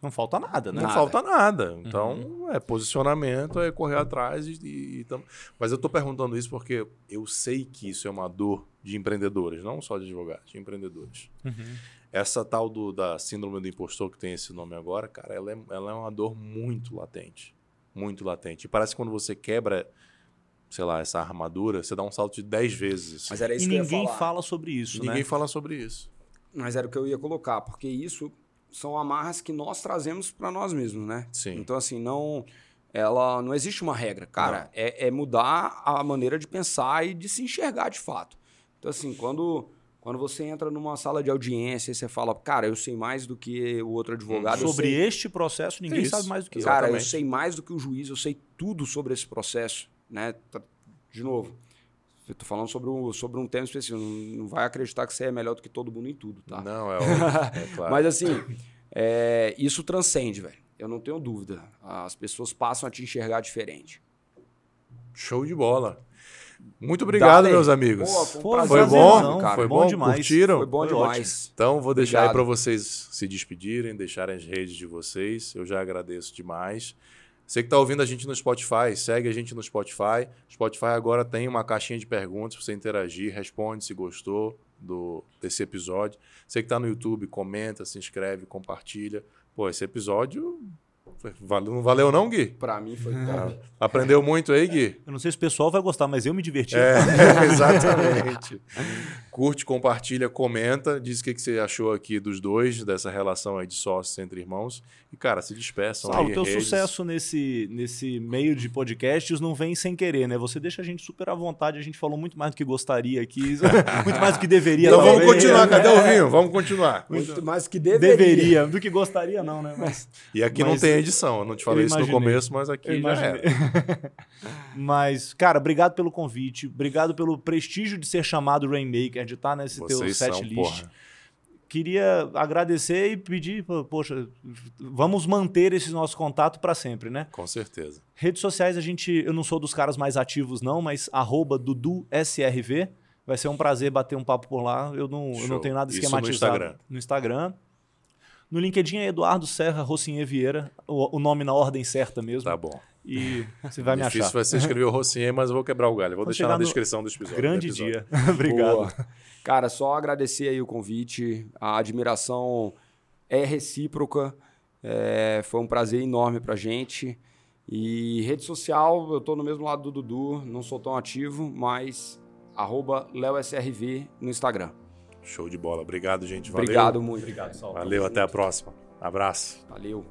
Não falta nada, né? não Nada. falta nada. Então, é posicionamento, é correr atrás e, e, e tam- Mas eu tô perguntando isso porque eu sei que isso é uma dor de empreendedores, não só de advogados, de empreendedores. Essa tal do, da síndrome do impostor, que tem esse nome agora, cara, ela é, ela é uma dor muito latente. Muito latente. E parece que quando você quebra, sei lá, essa armadura, você dá um salto de 10 vezes. Mas era isso E que eu ia ninguém falar. fala sobre isso, E ninguém né? fala sobre isso. Mas era o que eu ia colocar, porque isso são amarras que nós trazemos para nós mesmos, né? Sim. Então, assim, não. Ela não existe uma regra, cara. É, é mudar a maneira de pensar e de se enxergar de fato. Então, assim, quando, quando você entra numa sala de audiência e você fala, cara, eu sei mais do que o outro advogado. eu Sobre sei- este processo, ninguém Isso. sabe mais do que eu. Cara, eu Exatamente. sei mais do que o juiz, eu sei tudo sobre esse processo, né? De novo, eu tô falando sobre um, sobre um tema específico. Não, não vai acreditar que você é melhor do que todo mundo em tudo, tá? Não, é óbvio. É claro. Mas assim, é, isso transcende, velho. Eu não tenho dúvida. As pessoas passam a te enxergar diferente. Show de bola. Muito obrigado, meus amigos. Pô, foi um foi bom? cara. Foi bom bom? demais. Curtiram? Foi bom Foi demais. Então, vou deixar aí Obrigado. para vocês se despedirem, deixarem as redes de vocês. Eu já agradeço demais. Você que está ouvindo a gente no Spotify, segue a gente no Spotify. Spotify agora tem uma caixinha de perguntas para você interagir, responde se gostou do, desse episódio. Você que está no YouTube, comenta, se inscreve, compartilha. Pô, esse episódio Valeu, não valeu não, Gui? Pra mim foi top. Aprendeu muito aí, Gui? Eu não sei se o pessoal vai gostar, mas eu me diverti. É, exatamente. Curte, compartilha, comenta, diz o que, que você achou aqui dos dois, dessa relação aí de sócios entre irmãos. E, cara, se despeçam Saulo, aí. teu redes. sucesso nesse, nesse meio de podcasts não vem sem querer, né? Você deixa a gente super à vontade, a gente falou muito mais do que gostaria aqui, muito mais do que deveria. Então vamos continuar, cadê o vinho? Vamos continuar. Muito mais que deveria. Deveria, do que gostaria não, né? Mas, E aqui Mas não tem edição, eu não te falei isso no começo, mas aqui eu já imaginei. era. Mas, cara, obrigado pelo convite, obrigado pelo prestígio de ser chamado Rainmaker, de estar nesse teu Vocês set são, list. porra. Queria agradecer e pedir, poxa, vamos manter esse nosso contato para sempre, né? Com certeza. Redes sociais, a gente, eu não sou dos caras mais ativos, não, mas arroba DuduSRV. Vai ser um prazer bater um papo por lá. Eu não, eu não tenho nada Isso no esquematizado Instagram. no Instagram. No LinkedIn é Eduardo Serra Rocinha Vieira, o, o nome na ordem certa mesmo. Tá bom. E você vai me Difícil achar. vai ser escrever o Rocinha, mas eu vou quebrar o galho. Vou deixar na no descrição do episódio. do Grande episódio. dia. Obrigado. Boa. Cara, só agradecer aí o convite. A admiração é recíproca. É, foi um prazer enorme pra gente. E rede social, eu tô no mesmo lado do Dudu, não sou tão ativo, mas arroba LeoSRV no Instagram. Show de bola. Obrigado, gente. Valeu. Obrigado muito. Obrigado, Saulo. Valeu, até a próxima. Abraço. Valeu.